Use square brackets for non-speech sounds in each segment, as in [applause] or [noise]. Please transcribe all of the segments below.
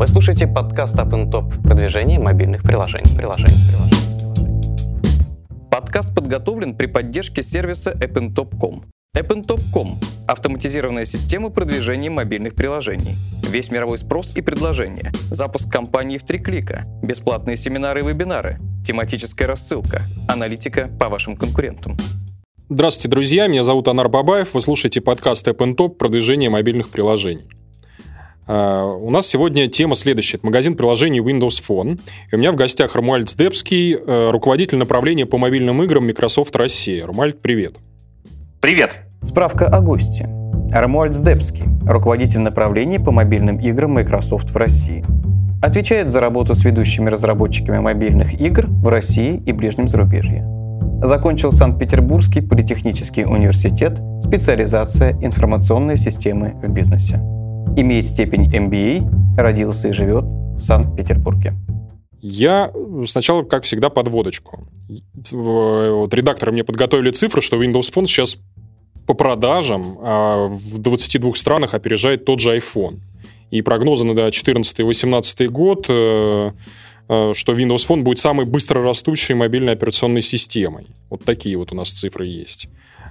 Вы слушаете подкаст Up Top продвижение мобильных приложений. приложений, приложений. Подкаст подготовлен при поддержке сервиса AppnTop.com. AppnTop.com – автоматизированная система продвижения мобильных приложений. Весь мировой спрос и предложение. Запуск компании в три клика. Бесплатные семинары и вебинары. Тематическая рассылка. Аналитика по вашим конкурентам. Здравствуйте, друзья. Меня зовут Анар Бабаев. Вы слушаете подкаст AppnTop продвижение мобильных приложений. А, у нас сегодня тема следующая. Это магазин приложений Windows Phone. И у меня в гостях Ромуальд Сдебский, э, руководитель направления по мобильным играм Microsoft Россия. Ромуальд, привет. Привет. Справка о госте. Ромуальд Сдебский, руководитель направления по мобильным играм Microsoft в России. Отвечает за работу с ведущими разработчиками мобильных игр в России и ближнем зарубежье. Закончил Санкт-Петербургский политехнический университет, специализация информационные системы в бизнесе имеет степень MBA, родился и живет в Санкт-Петербурге. Я сначала, как всегда, подводочку. Вот редакторы мне подготовили цифры, что Windows Phone сейчас по продажам а в 22 странах опережает тот же iPhone. И прогнозы на 2014 и 2018 год, э, э, что Windows Phone будет самой быстро растущей мобильной операционной системой. Вот такие вот у нас цифры есть.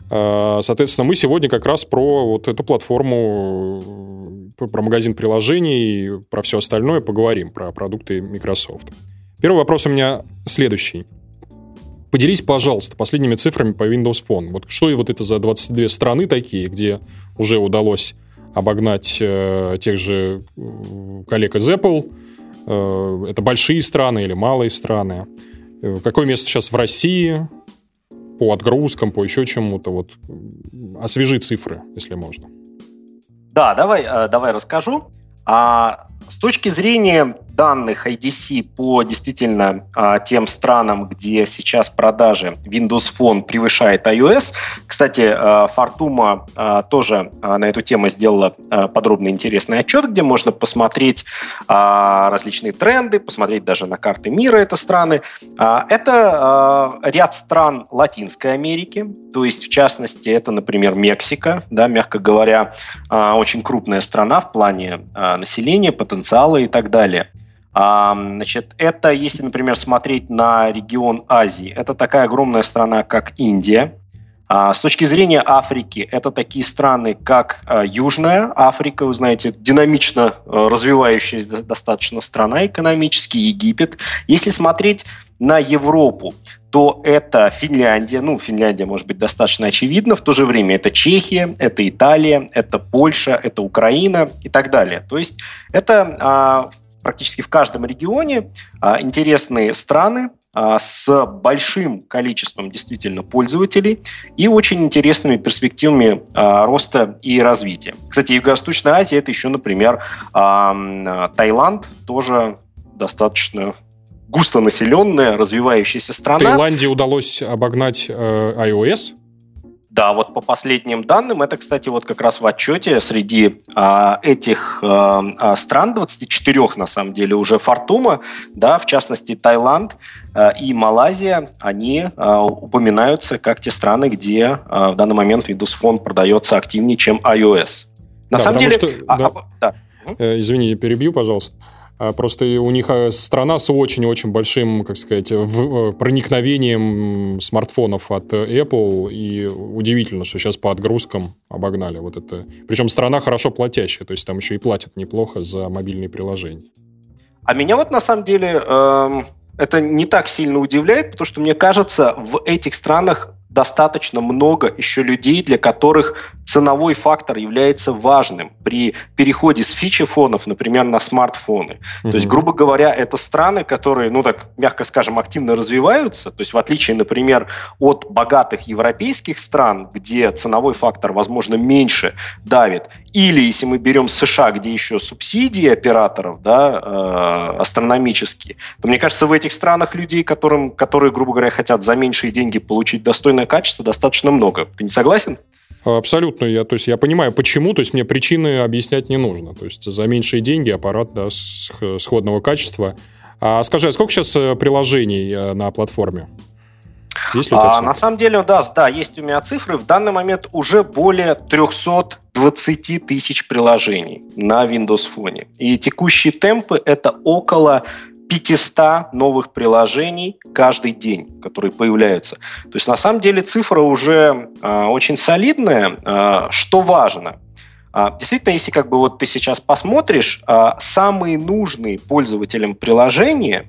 Э, соответственно, мы сегодня как раз про вот эту платформу, э, про магазин приложений, про все остальное поговорим, про продукты Microsoft. Первый вопрос у меня следующий. Поделись, пожалуйста, последними цифрами по Windows Phone. Вот что и вот это за 22 страны такие, где уже удалось обогнать э, тех же э, коллег из Apple. Э, это большие страны или малые страны. Какое место сейчас в России? По отгрузкам, по еще чему-то. Вот освежи цифры, если можно. Да, давай, э, давай расскажу. А, с точки зрения данных IDC по действительно а, тем странам, где сейчас продажи Windows Phone превышает iOS. Кстати, а, Фортума а, тоже на эту тему сделала подробный интересный отчет, где можно посмотреть различные тренды, посмотреть даже на карты мира это страны. Это ряд стран Латинской Америки, то есть в частности это, например, Мексика, да, мягко говоря, очень крупная страна в плане населения, потенциала и так далее. А, значит, это, если, например, смотреть на регион Азии, это такая огромная страна, как Индия. А, с точки зрения Африки, это такие страны, как а, Южная Африка, вы знаете, динамично развивающаяся достаточно страна экономически, Египет. Если смотреть на Европу, то это Финляндия, ну, Финляндия может быть достаточно очевидно, в то же время это Чехия, это Италия, это Польша, это Украина и так далее. То есть это практически в каждом регионе а, интересные страны а, с большим количеством действительно пользователей и очень интересными перспективами а, роста и развития. Кстати, Юго-Восточная Азия это еще, например, Таиланд, тоже достаточно густонаселенная, развивающаяся страна. Таиланде удалось обогнать э, iOS? Да, вот по последним данным, это, кстати, вот как раз в отчете среди а, этих а, стран, 24 на самом деле уже Фортума, да, в частности Таиланд а, и Малайзия, они а, упоминаются как те страны, где а, в данный момент Windows Phone продается активнее, чем iOS. На да, самом деле... Что, а, да. А, да. Э, извини, перебью, пожалуйста. А просто у них э, страна с очень-очень большим, как сказать, э, проникновением смартфонов от Apple, и удивительно, что сейчас по отгрузкам обогнали вот это. Причем страна хорошо платящая, то есть там еще и платят неплохо за мобильные приложения. А меня вот на самом деле э, это не так сильно удивляет, потому что мне кажется, в этих странах достаточно много еще людей, для которых ценовой фактор является важным при переходе с фичи-фонов, например, на смартфоны. Mm-hmm. То есть, грубо говоря, это страны, которые, ну так, мягко скажем, активно развиваются. То есть, в отличие, например, от богатых европейских стран, где ценовой фактор, возможно, меньше давит, или если мы берем США, где еще субсидии операторов, да, э, астрономические, то мне кажется, в этих странах людей, которым, которые, грубо говоря, хотят за меньшие деньги получить достойное качество, достаточно много. Ты не согласен? Абсолютно. Я, то есть я понимаю, почему, то есть мне причины объяснять не нужно. То есть за меньшие деньги аппарат да, сходного качества. А скажи, а сколько сейчас э, приложений э, на платформе? Есть ли у тебя а, На самом деле, да, да, есть у меня цифры. В данный момент уже более 320 тысяч приложений на Windows Phone. И текущие темпы – это около 500 новых приложений каждый день, которые появляются. То есть на самом деле цифра уже э, очень солидная. Э, что важно? Э, действительно, если как бы вот ты сейчас посмотришь, э, самые нужные пользователям приложения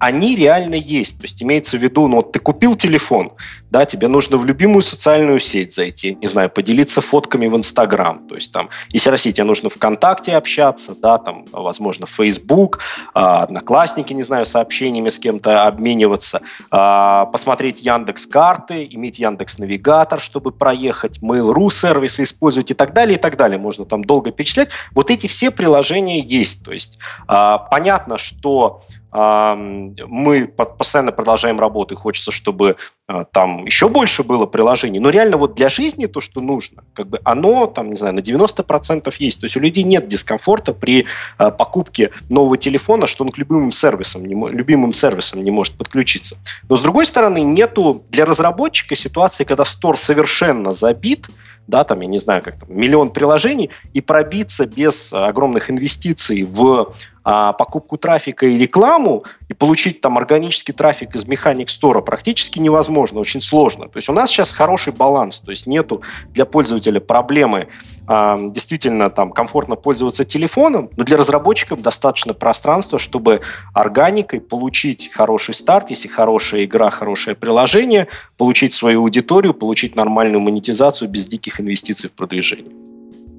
они реально есть. То есть имеется в виду, ну вот ты купил телефон, да, тебе нужно в любимую социальную сеть зайти, не знаю, поделиться фотками в Инстаграм, то есть там, если России тебе нужно ВКонтакте общаться, да, там, возможно, Facebook, а, Одноклассники, не знаю, сообщениями с кем-то обмениваться, а, посмотреть Яндекс карты, иметь Яндекс Навигатор, чтобы проехать, Mail.ru сервисы использовать и так далее, и так далее. Можно там долго перечислять. Вот эти все приложения есть. То есть а, понятно, что мы постоянно продолжаем работу, и хочется, чтобы а, там еще больше было приложений. Но реально вот для жизни то, что нужно, как бы оно там, не знаю, на 90% есть. То есть у людей нет дискомфорта при а, покупке нового телефона, что он к любимым сервисам любимым сервисам не может подключиться. Но с другой стороны, нету для разработчика ситуации, когда стор совершенно забит, да, там, я не знаю, как там, миллион приложений, и пробиться без огромных инвестиций в а, покупку трафика и рекламу, и получить там органический трафик из механик стора практически невозможно, очень сложно. То есть у нас сейчас хороший баланс, то есть нету для пользователя проблемы а, действительно там комфортно пользоваться телефоном, но для разработчиков достаточно пространства, чтобы органикой получить хороший старт, если хорошая игра, хорошее приложение, получить свою аудиторию, получить нормальную монетизацию без диких инвестиций в продвижение.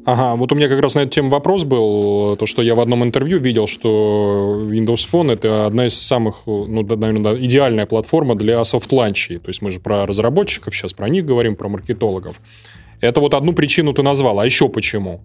Ага, вот у меня как раз на эту тему вопрос был, то, что я в одном интервью видел, что Windows Phone это одна из самых, ну, наверное, идеальная платформа для soft launch ей. То есть мы же про разработчиков сейчас, про них говорим, про маркетологов. Это вот одну причину ты назвал, а еще почему?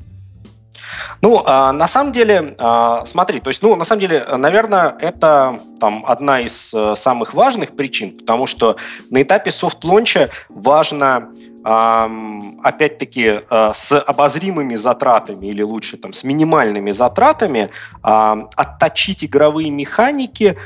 Ну, а, на самом деле, а, смотри, то есть, ну, на самом деле, наверное, это там одна из а, самых важных причин, потому что на этапе soft launch а важно опять-таки, э, с обозримыми затратами или лучше там с минимальными затратами отточить игровые механики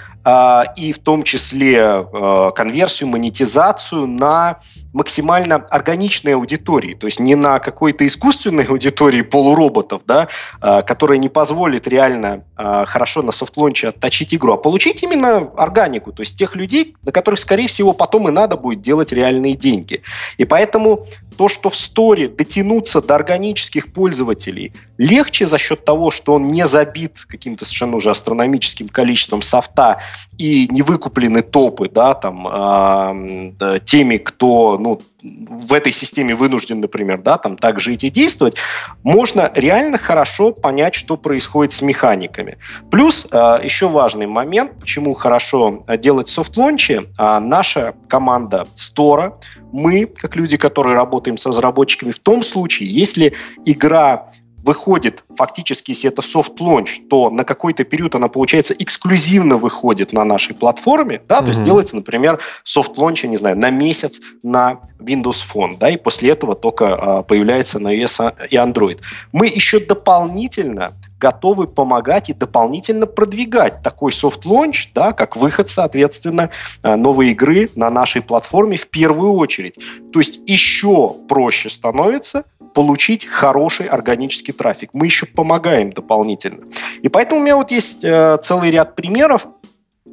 и в том числе э, конверсию, монетизацию на максимально органичной аудитории, то есть не на какой-то искусственной [laughs] аудитории полуроботов, да, а, которая не позволит реально а, хорошо на софтлонче отточить игру, а получить именно органику, то есть тех людей, на которых, скорее всего, потом и надо будет делать реальные деньги. И поэтому то, что в сторе дотянуться до органических пользователей легче за счет того, что он не забит каким-то совершенно уже астрономическим количеством софта и не выкуплены топы, да, там, э, теми, кто, ну, в этой системе вынужден, например, да, там так жить и действовать, можно реально хорошо понять, что происходит с механиками. Плюс э, еще важный момент, почему хорошо делать софт-лончи, э, наша команда стора, мы, как люди, которые работаем с разработчиками, в том случае, если игра выходит фактически, если это soft launch, то на какой-то период она, получается, эксклюзивно выходит на нашей платформе, да, mm-hmm. то есть делается, например, soft launch, я не знаю, на месяц на Windows Phone, да, и после этого только а, появляется на iOS и Android. Мы еще дополнительно готовы помогать и дополнительно продвигать такой soft launch, да, как выход, соответственно, а, новой игры на нашей платформе в первую очередь. То есть еще проще становится получить хороший органический трафик. Мы еще помогаем дополнительно. И поэтому у меня вот есть э, целый ряд примеров,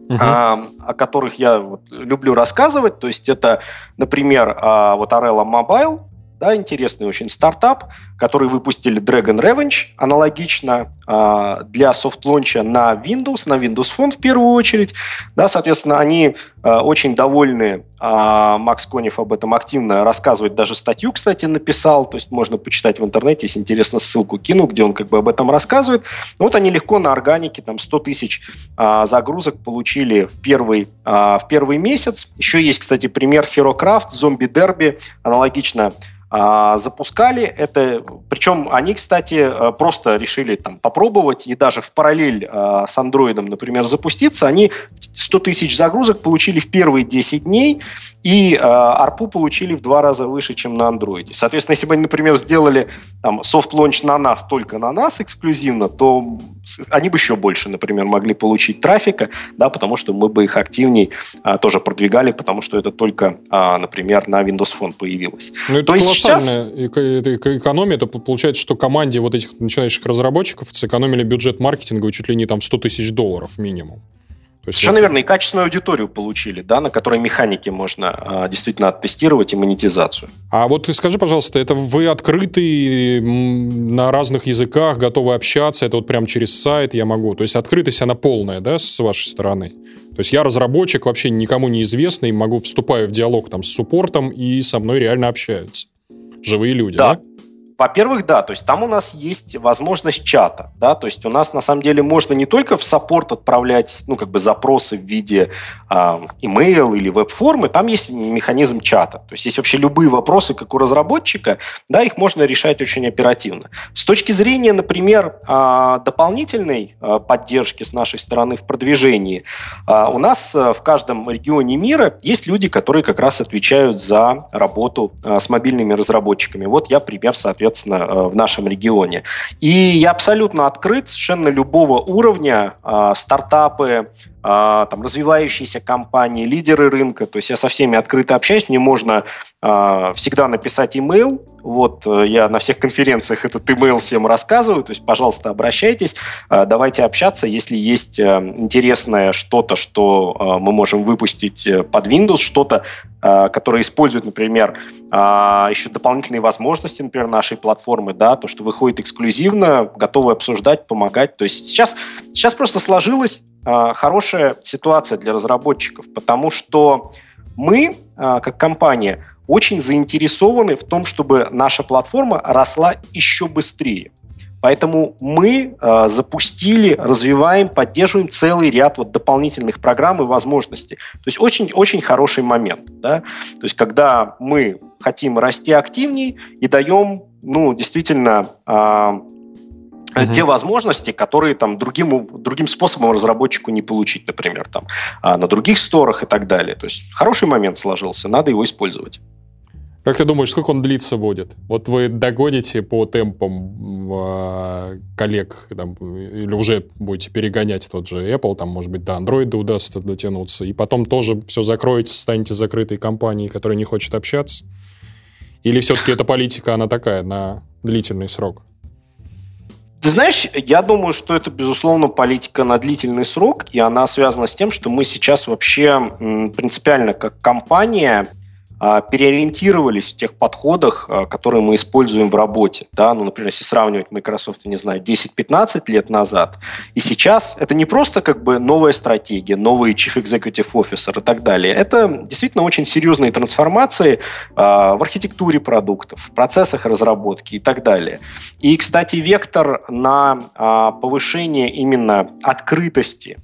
Uh-huh. А, о которых я вот, люблю рассказывать. То есть это, например, а, вот Arella Mobile, да, интересный очень стартап, который выпустили Dragon Revenge, аналогично э, для soft launch а на Windows, на Windows Phone в первую очередь. Да, соответственно, они э, очень довольны. Э, Макс Конев об этом активно рассказывает, даже статью, кстати, написал, то есть можно почитать в интернете, если интересно, ссылку кину, где он как бы об этом рассказывает. Вот они легко на органике, там 100 тысяч э, загрузок получили в первый, э, в первый месяц. Еще есть, кстати, пример HeroCraft, Zombie Derby, аналогично запускали это, причем они, кстати, просто решили там попробовать и даже в параллель а, с андроидом, например, запуститься, они 100 тысяч загрузок получили в первые 10 дней, и э, арпу получили в два раза выше, чем на андроиде. Соответственно, если бы они, например, сделали там launch на нас только на нас эксклюзивно, то они бы еще больше, например, могли получить трафика, да, потому что мы бы их активней а, тоже продвигали, потому что это только, а, например, на Windows Phone появилось. Ну, то колоссальная сейчас... экономия. Это получается, что команде вот этих начинающих разработчиков сэкономили бюджет маркетинга чуть ли не там 100 тысяч долларов минимум. Совершенно верно. И качественную аудиторию получили, да, на которой механики можно а, действительно оттестировать и монетизацию. А вот скажи, пожалуйста, это вы открыты на разных языках, готовы общаться, это вот прям через сайт я могу. То есть открытость, она полная, да, с вашей стороны? То есть я разработчик, вообще никому неизвестный, могу вступаю в диалог там с суппортом, и со мной реально общаются. Живые люди, да? Во-первых, да, то есть там у нас есть возможность чата, да, то есть у нас на самом деле можно не только в саппорт отправлять, ну, как бы запросы в виде э, email или веб-формы, там есть механизм чата, то есть есть вообще любые вопросы, как у разработчика, да, их можно решать очень оперативно. С точки зрения, например, э, дополнительной э, поддержки с нашей стороны в продвижении, э, у нас э, в каждом регионе мира есть люди, которые как раз отвечают за работу э, с мобильными разработчиками. Вот я пример, соответственно, соответственно, э, в нашем регионе. И я абсолютно открыт, совершенно любого уровня, э, стартапы, а, там, развивающиеся компании, лидеры рынка. То есть я со всеми открыто общаюсь. Мне можно всегда написать имейл. Вот э, я на всех конференциях этот имейл всем рассказываю. То есть, пожалуйста, обращайтесь. Э, давайте общаться. Если есть э, интересное что-то, что э, мы можем выпустить под Windows, что-то, которое использует, например, э, еще дополнительные возможности, например, нашей платформы, да, то, что выходит эксклюзивно, готовы обсуждать, помогать. То есть сейчас, сейчас просто сложилось а, хорошая ситуация для разработчиков, потому что мы, а, как компания, очень заинтересованы в том, чтобы наша платформа росла еще быстрее. Поэтому мы э, запустили, развиваем, поддерживаем целый ряд вот дополнительных программ и возможностей. То есть очень, очень хороший момент. Да? То есть когда мы хотим расти активнее и даем ну, действительно э, угу. те возможности, которые там другим, другим способом разработчику не получить, например, там, а на других сторах и так далее. То есть хороший момент сложился, надо его использовать. Как ты думаешь, сколько он длиться будет? Вот вы догоните по темпам э, коллег, там, или уже будете перегонять тот же Apple, там, может быть, до Android удастся дотянуться, и потом тоже все закроете, станете закрытой компанией, которая не хочет общаться? Или все-таки эта политика, она такая, на длительный срок? Ты знаешь, я думаю, что это, безусловно, политика на длительный срок, и она связана с тем, что мы сейчас вообще принципиально как компания переориентировались в тех подходах, а, которые мы используем в работе. Да? Ну, например, если сравнивать Microsoft, не знаю, 10-15 лет назад, и сейчас это не просто как бы новая стратегия, новый Chief Executive Officer и так далее. Это действительно очень серьезные трансформации а, в архитектуре продуктов, в процессах разработки и так далее. И, кстати, вектор на повышение именно открытости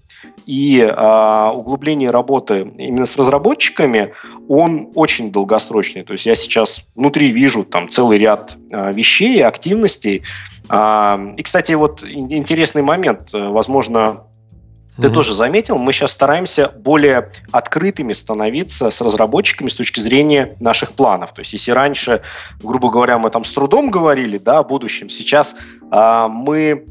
и э, углубление работы именно с разработчиками, он очень долгосрочный. То есть я сейчас внутри вижу там целый ряд э, вещей, активностей. Э, и, кстати, вот интересный момент, возможно, ты mm тоже заметил, мы сейчас стараемся более открытыми становиться с разработчиками с точки зрения наших планов. То есть, если раньше, грубо говоря, мы там с трудом говорили да, о будущем, сейчас э, мы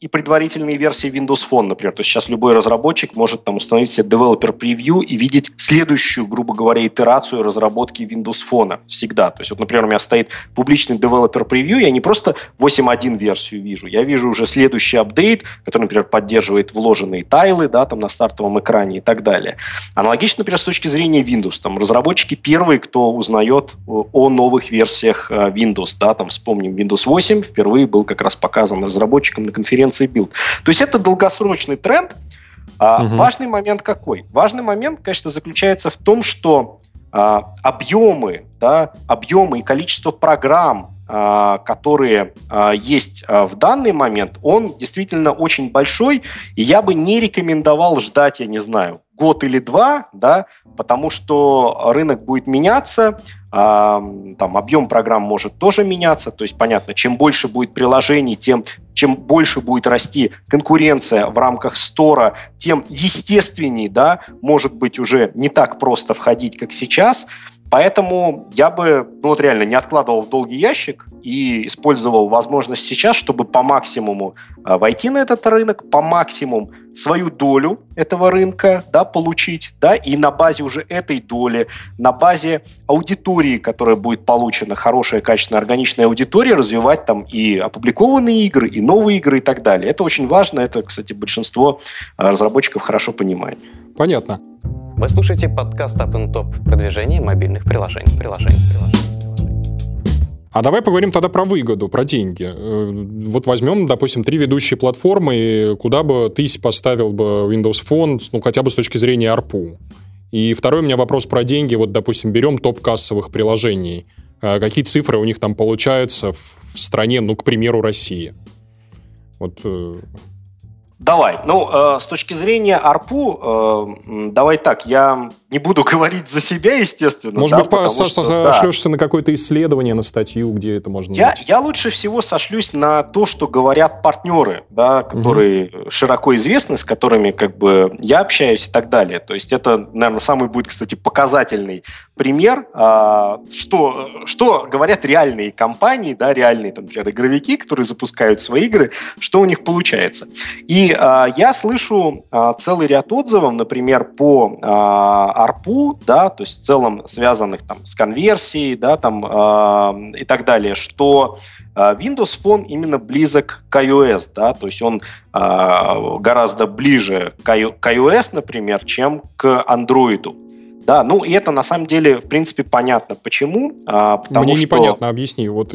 и предварительные версии Windows Phone, например. То есть сейчас любой разработчик может там установить себе Developer Preview и видеть следующую, грубо говоря, итерацию разработки Windows Phone всегда. То есть вот, например, у меня стоит публичный Developer Preview, я не просто 8.1 версию вижу, я вижу уже следующий апдейт, который, например, поддерживает вложенные тайлы, да, там на стартовом экране и так далее. Аналогично, например, с точки зрения Windows. Там разработчики первые, кто узнает о новых версиях э, Windows, да, там вспомним Windows 8 впервые был как раз показан разработчикам разработчикам на конференции Build. То есть это долгосрочный тренд. А, угу. Важный момент какой? Важный момент, конечно, заключается в том, что а, объемы, да, объемы и количество программ, а, которые а, есть в данный момент, он действительно очень большой, и я бы не рекомендовал ждать, я не знаю, год или два, да, потому что рынок будет меняться, там объем программ может тоже меняться, то есть понятно, чем больше будет приложений, тем чем больше будет расти конкуренция в рамках стора, тем естественней, да, может быть уже не так просто входить, как сейчас. Поэтому я бы, ну вот реально, не откладывал в долгий ящик и использовал возможность сейчас, чтобы по максимуму э, войти на этот рынок, по максимуму свою долю этого рынка да, получить, да, и на базе уже этой доли, на базе аудитории, которая будет получена, хорошая, качественная, органичная аудитория, развивать там и опубликованные игры, и новые игры и так далее. Это очень важно, это, кстати, большинство э, разработчиков хорошо понимает. Понятно. Вы слушаете подкаст Up and Top продвижение мобильных приложений. приложений, приложений. А давай поговорим тогда про выгоду, про деньги. Э, вот возьмем, допустим, три ведущие платформы, куда бы ты поставил бы Windows Phone, ну, хотя бы с точки зрения ARPU. И второй у меня вопрос про деньги. Вот, допустим, берем топ кассовых приложений. Э, какие цифры у них там получаются в стране, ну, к примеру, России? Вот э, Давай. Ну, э, с точки зрения АРПУ, э, давай так, я не буду говорить за себя, естественно. Может да, быть, потому, что, сошлешься да. на какое-то исследование, на статью, где это можно я, найти? Я лучше всего сошлюсь на то, что говорят партнеры, да, которые угу. широко известны, с которыми как бы я общаюсь и так далее. То есть это, наверное, самый будет, кстати, показательный пример, э, что, что говорят реальные компании, да, реальные, там, например, игровики, которые запускают свои игры, что у них получается. И э, я слышу э, целый ряд отзывов, например, по ARPU, да, то есть в целом связанных там с конверсией, да, там э, и так далее, что Windows Phone именно близок к iOS, да, то есть он э, гораздо ближе к iOS, например, чем к Android. Да, ну и это на самом деле, в принципе, понятно. Почему? А, потому Мне что... непонятно, объясни. Вот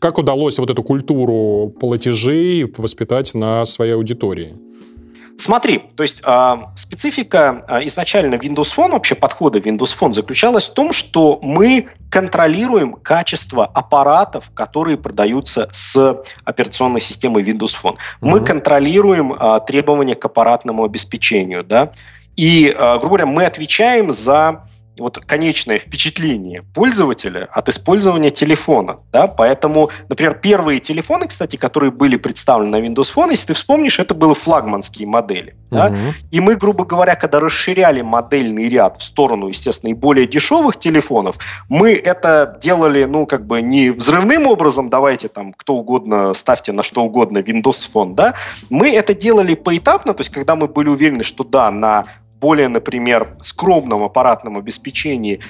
как удалось вот эту культуру платежей воспитать на своей аудитории? Смотри, то есть э, специфика э, изначально Windows Phone, вообще подхода Windows Phone заключалась в том, что мы контролируем качество аппаратов, которые продаются с операционной системой Windows Phone. Мы mm-hmm. контролируем э, требования к аппаратному обеспечению, да, и, э, грубо говоря, мы отвечаем за вот конечное впечатление пользователя от использования телефона. Да? Поэтому, например, первые телефоны, кстати, которые были представлены на Windows Phone, если ты вспомнишь, это были флагманские модели. Да? Угу. И мы, грубо говоря, когда расширяли модельный ряд в сторону, естественно, и более дешевых телефонов, мы это делали, ну, как бы не взрывным образом, давайте там кто угодно, ставьте на что угодно Windows Phone, да, мы это делали поэтапно, то есть когда мы были уверены, что да, на более, например, скромном аппаратном обеспечении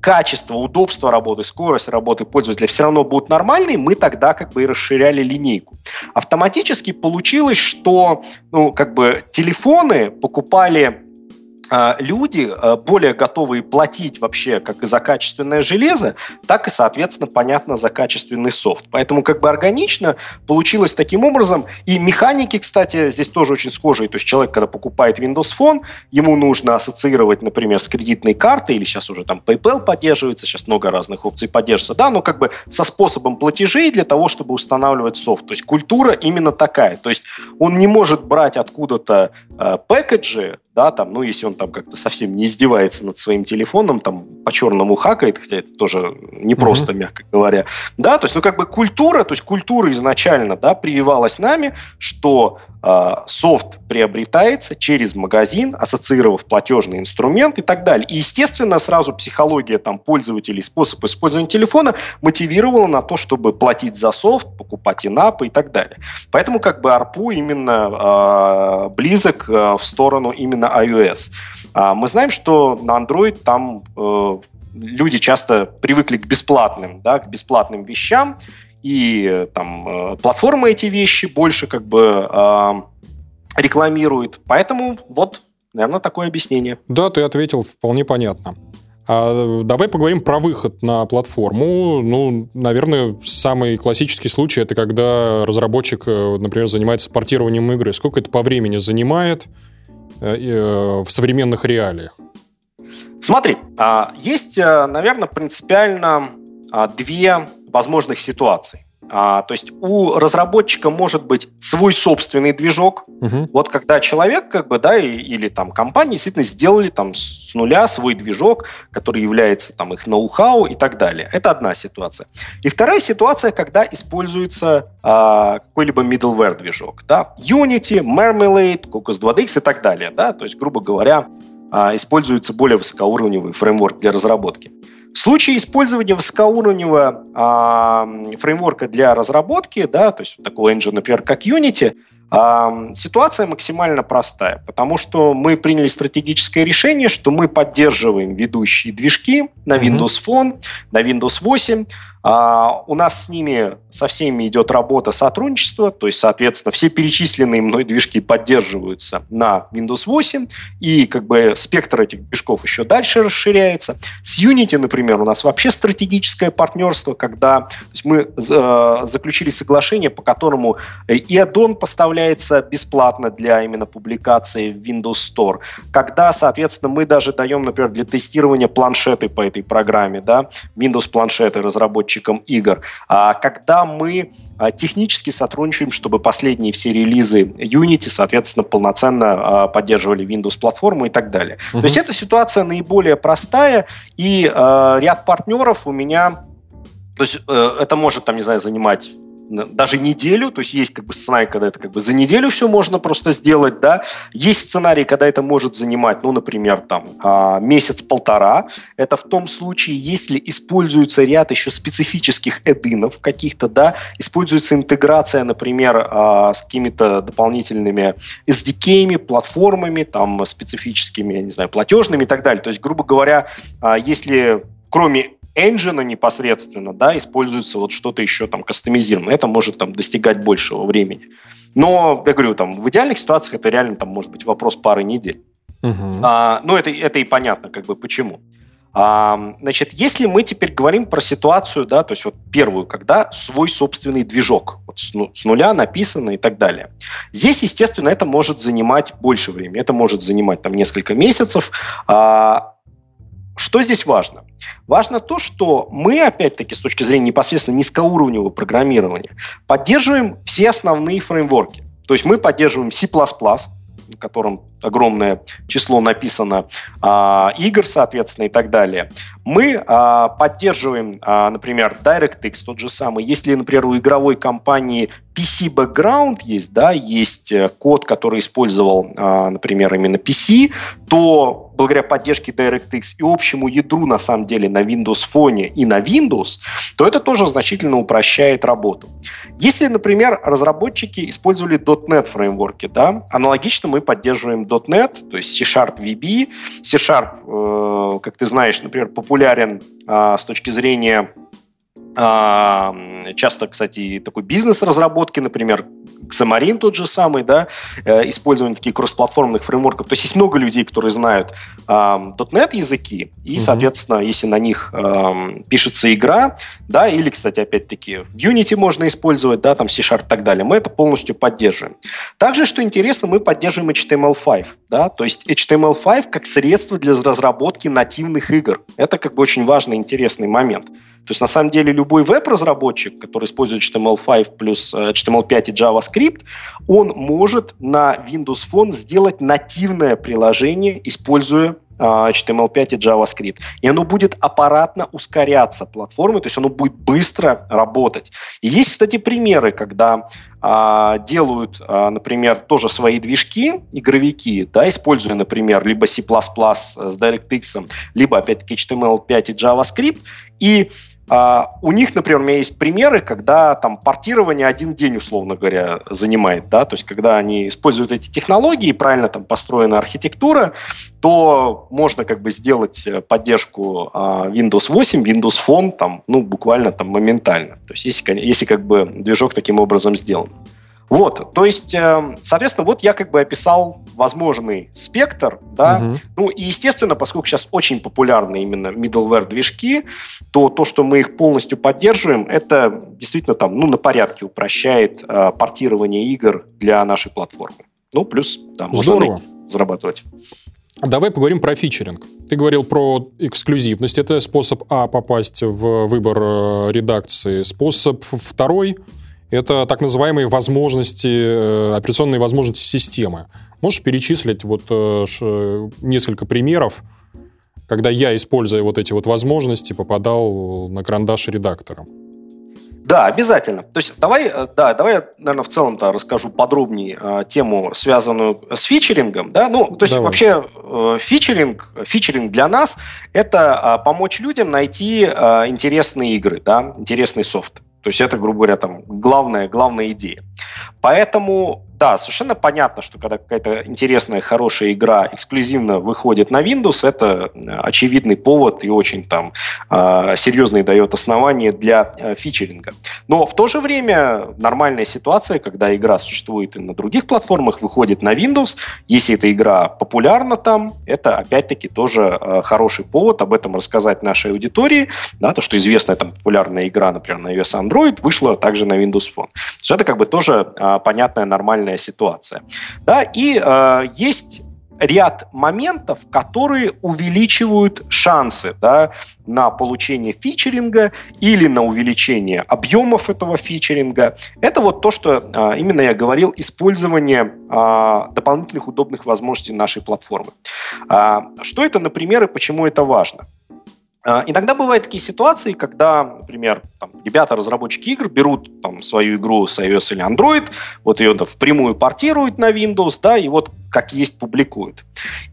качество, удобство работы, скорость работы пользователя все равно будут нормальные, мы тогда как бы и расширяли линейку. Автоматически получилось, что ну, как бы телефоны покупали люди а, более готовы платить вообще как и за качественное железо, так и, соответственно, понятно, за качественный софт. Поэтому как бы органично получилось таким образом. И механики, кстати, здесь тоже очень схожие. То есть человек, когда покупает Windows Phone, ему нужно ассоциировать, например, с кредитной картой, или сейчас уже там PayPal поддерживается, сейчас много разных опций поддерживается, да, но как бы со способом платежей для того, чтобы устанавливать софт. То есть культура именно такая. То есть он не может брать откуда-то э, пэкэджи, да, там, ну, если он там как-то совсем не издевается над своим телефоном, там, по-черному хакает, хотя это тоже непросто, mm-hmm. мягко говоря, да, то есть, ну, как бы культура, то есть культура изначально, да, прививалась нами, что э, софт приобретается через магазин, ассоциировав платежный инструмент и так далее. И, естественно, сразу психология там пользователей, способ использования телефона мотивировала на то, чтобы платить за софт, покупать инапы и так далее. Поэтому, как бы, ARPU именно э, близок э, в сторону именно iOS. А, мы знаем, что на Android там э, люди часто привыкли к бесплатным, да, к бесплатным вещам, и э, там э, платформы эти вещи больше как бы а, рекламируют. Поэтому вот, наверное, такое объяснение. Да, ты ответил, вполне понятно. А давай поговорим про выход на платформу. Ну, наверное, самый классический случай это когда разработчик, например, занимается портированием игры. Сколько это по времени занимает? Э, э, в современных реалиях? Смотри, а, есть, э, наверное, принципиально а, две возможных ситуаций. А, то есть у разработчика может быть свой собственный движок. Угу. Вот когда человек, как бы, да, или там компания действительно сделали там с нуля свой движок, который является там их ноу-хау и так далее. Это одна ситуация. И вторая ситуация, когда используется а, какой-либо middleware движок, да, Unity, Marmalade, Cocos 2DX и так далее, да, то есть, грубо говоря, а, используется более высокоуровневый фреймворк для разработки. В случае использования высокоуровневого э, фреймворка для разработки, да, то есть такого engine, например, как Unity, э, ситуация максимально простая, потому что мы приняли стратегическое решение, что мы поддерживаем ведущие движки на Windows Phone, на Windows 8, а, у нас с ними со всеми идет работа сотрудничества, то есть, соответственно, все перечисленные мной движки поддерживаются на Windows 8, и как бы спектр этих движков еще дальше расширяется. С Unity, например, у нас вообще стратегическое партнерство, когда мы э, заключили соглашение, по которому и аддон поставляется бесплатно для именно публикации в Windows Store, когда, соответственно, мы даже даем, например, для тестирования планшеты по этой программе, да, Windows планшеты разработчикам разработчикам игр, а когда мы а, технически сотрудничаем, чтобы последние все релизы Unity, соответственно, полноценно а, поддерживали Windows-платформу и так далее. Uh-huh. То есть эта ситуация наиболее простая, и э, ряд партнеров у меня то есть э, это может, там, не знаю, занимать даже неделю, то есть есть как бы сценарий, когда это как бы за неделю все можно просто сделать, да, есть сценарий, когда это может занимать, ну, например, там а, месяц-полтора, это в том случае, если используется ряд еще специфических эдинов каких-то, да, используется интеграция, например, а, с какими-то дополнительными SDK-ми, платформами, там, специфическими, я не знаю, платежными и так далее, то есть, грубо говоря, а, если кроме engine непосредственно, да, используется вот что-то еще там кастомизированное. Это может там достигать большего времени. Но, я говорю, там в идеальных ситуациях это реально там может быть вопрос пары недель. Uh-huh. А, ну, это, это и понятно, как бы почему. А, значит, если мы теперь говорим про ситуацию, да, то есть вот первую, когда свой собственный движок, вот с, ну, с нуля написано и так далее. Здесь, естественно, это может занимать больше времени, это может занимать там несколько месяцев. А, что здесь важно? Важно то, что мы, опять-таки, с точки зрения непосредственно низкоуровневого программирования, поддерживаем все основные фреймворки. То есть мы поддерживаем C++, в котором огромное число написано а, игр, соответственно, и так далее. Мы а, поддерживаем, а, например, DirectX, тот же самый. Если, например, у игровой компании PC background есть, да, есть э, код, который использовал, а, например, именно PC, то благодаря поддержке DirectX и общему ядру, на самом деле, на Windows Phone и на Windows, то это тоже значительно упрощает работу. Если, например, разработчики использовали .NET фреймворки, да, аналогично мы поддерживаем .NET, то есть C-Sharp VB. C-Sharp, э, как ты знаешь, например, популярен э, с точки зрения а, часто, кстати, такой бизнес разработки, например, Xamarin тот же самый, да, э, использование таких кроссплатформенных фреймворков. То есть есть много людей, которые знают .NET языки, и, mm-hmm. соответственно, если на них пишется игра, да, или, кстати, опять-таки, в Unity можно использовать, да, там C-Sharp и так далее, мы это полностью поддерживаем. Также, что интересно, мы поддерживаем HTML5, да, то есть HTML5 как средство для разработки нативных игр. Это как бы очень важный, интересный момент. То есть, на самом деле, любой веб-разработчик, который использует HTML5 плюс э, HTML5 и JavaScript, он может на Windows Phone сделать нативное приложение, используя HTML5 а, и JavaScript. И оно будет аппаратно ускоряться платформой, то есть оно будет быстро работать. И есть, кстати, примеры, когда а, делают, а, например, тоже свои движки, игровики, да, используя, например, либо C++ с DirectX, либо, опять-таки, HTML5 и JavaScript, и а, у них, например, у меня есть примеры, когда там портирование один день, условно говоря, занимает, да, то есть когда они используют эти технологии, правильно там построена архитектура, то можно как бы сделать э, поддержку а, Windows 8, Windows Phone там, ну, буквально там моментально. То есть если, если как бы движок таким образом сделан. Вот, то есть, э, соответственно, вот я как бы описал возможный спектр, да, угу. ну и, естественно, поскольку сейчас очень популярны именно middleware движки, то то, что мы их полностью поддерживаем, это действительно там, ну, на порядке упрощает э, портирование игр для нашей платформы. Ну, плюс, да, можно зарабатывать. Давай поговорим про фичеринг. Ты говорил про эксклюзивность. Это способ, а, попасть в выбор э, редакции. Способ второй — это так называемые возможности, э, операционные возможности системы. Можешь перечислить вот э, несколько примеров, когда я, используя вот эти вот возможности, попадал на карандаш редактора? Да, обязательно. То есть давай, э, да, давай я, наверное, в целом-то расскажу подробнее э, тему, связанную с фичерингом. Да? Ну, то есть давай. вообще э, фичеринг, фичеринг для нас – это э, помочь людям найти э, интересные игры, да, интересный софт. То есть это, грубо говоря, там главная, главная идея. Поэтому да, совершенно понятно, что когда какая-то интересная, хорошая игра эксклюзивно выходит на Windows, это э, очевидный повод и очень там э, серьезный дает основание для э, фичеринга. Но в то же время нормальная ситуация, когда игра существует и на других платформах, выходит на Windows, если эта игра популярна там, это опять-таки тоже э, хороший повод об этом рассказать нашей аудитории, да, то, что известная там популярная игра, например, на iOS Android, вышла также на Windows Phone. Все это как бы тоже понятная, нормальная нормальная ситуация. Да, и э, есть ряд моментов, которые увеличивают шансы да, на получение фичеринга или на увеличение объемов этого фичеринга. Это вот то, что э, именно я говорил, использование э, дополнительных удобных возможностей нашей платформы. Э, что это, например, и почему это важно? А, иногда бывают такие ситуации, когда, например, там, ребята, разработчики игр, берут там, свою игру с iOS или Android, вот ее там, впрямую портируют на Windows, да, и вот как есть публикуют.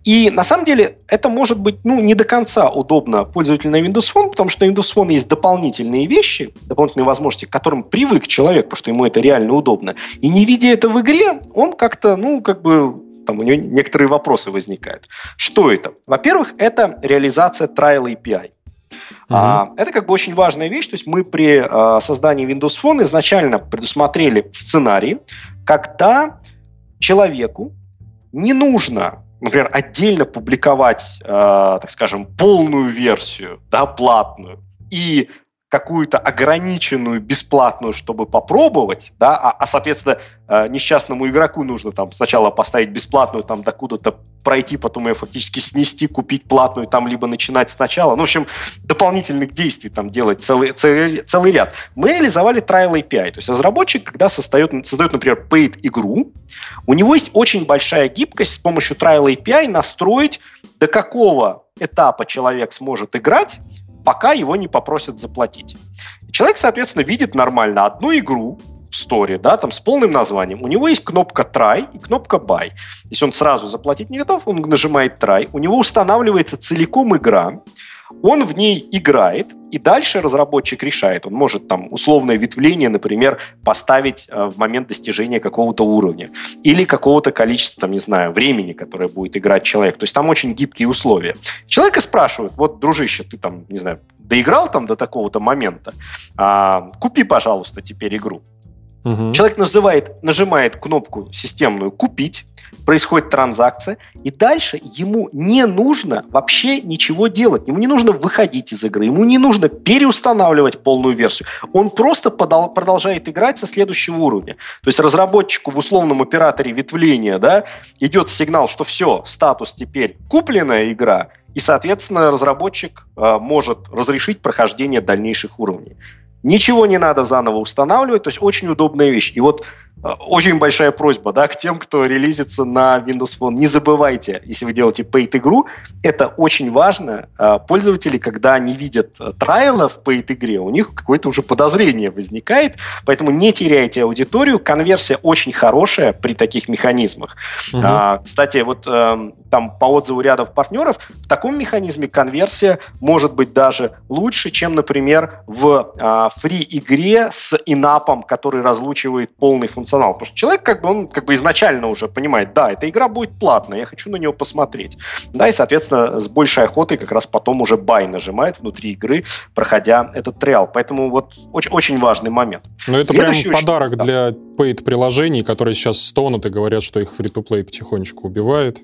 И на самом деле это может быть ну, не до конца удобно пользователю на Windows Phone, потому что на Windows Phone есть дополнительные вещи, дополнительные возможности, к которым привык человек, потому что ему это реально удобно. И не видя это в игре, он как-то, ну, как бы там у него некоторые вопросы возникают. Что это? Во-первых, это реализация Trial API. Uh-huh. А, это как бы очень важная вещь. То есть мы при а, создании Windows Phone изначально предусмотрели сценарий, когда человеку не нужно, например, отдельно публиковать, а, так скажем, полную версию, да, платную, и какую-то ограниченную бесплатную, чтобы попробовать, да, а, а соответственно э, несчастному игроку нужно там сначала поставить бесплатную, там докуда-то пройти, потом ее фактически снести, купить платную, там либо начинать сначала. Ну, в общем, дополнительных действий там делать целый, целый, целый ряд. Мы реализовали Trial API, то есть разработчик, когда создает, создает, например, paid игру, у него есть очень большая гибкость с помощью Trial API настроить, до какого этапа человек сможет играть, пока его не попросят заплатить. человек, соответственно, видит нормально одну игру в сторе, да, там с полным названием. У него есть кнопка try и кнопка buy. Если он сразу заплатить не готов, он нажимает try. У него устанавливается целиком игра, он в ней играет, и дальше разработчик решает. Он может там условное ветвление, например, поставить э, в момент достижения какого-то уровня или какого-то количества, там, не знаю, времени, которое будет играть человек. То есть там очень гибкие условия. Человека спрашивают, вот, дружище, ты там, не знаю, доиграл там до такого-то момента, а, купи, пожалуйста, теперь игру. Угу. Человек называет, нажимает кнопку системную «Купить», происходит транзакция, и дальше ему не нужно вообще ничего делать. Ему не нужно выходить из игры, ему не нужно переустанавливать полную версию. Он просто подал, продолжает играть со следующего уровня. То есть разработчику в условном операторе ветвления да, идет сигнал, что все, статус теперь купленная игра, и, соответственно, разработчик э, может разрешить прохождение дальнейших уровней. Ничего не надо заново устанавливать, то есть очень удобная вещь. И вот очень большая просьба да, к тем, кто релизится на Windows Phone. Не забывайте, если вы делаете paid игру, это очень важно. Э, пользователи, когда они видят э, трайла в paid игре, у них какое-то уже подозрение возникает, поэтому не теряйте аудиторию. Конверсия очень хорошая при таких механизмах. Угу. А, кстати, вот там по отзыву рядов партнеров, в таком механизме конверсия может быть даже лучше, чем, например, в а, фри-игре с инапом, который разлучивает полный функционал. Потому что человек как бы, он как бы изначально уже понимает, да, эта игра будет платная, я хочу на нее посмотреть. Да, и, соответственно, с большей охотой как раз потом уже бай нажимает внутри игры, проходя этот триал. Поэтому вот очень, очень важный момент. Ну, это Следующий прям подарок очень... для paid-приложений, которые сейчас стонут и говорят, что их фри-то-плей потихонечку убивает.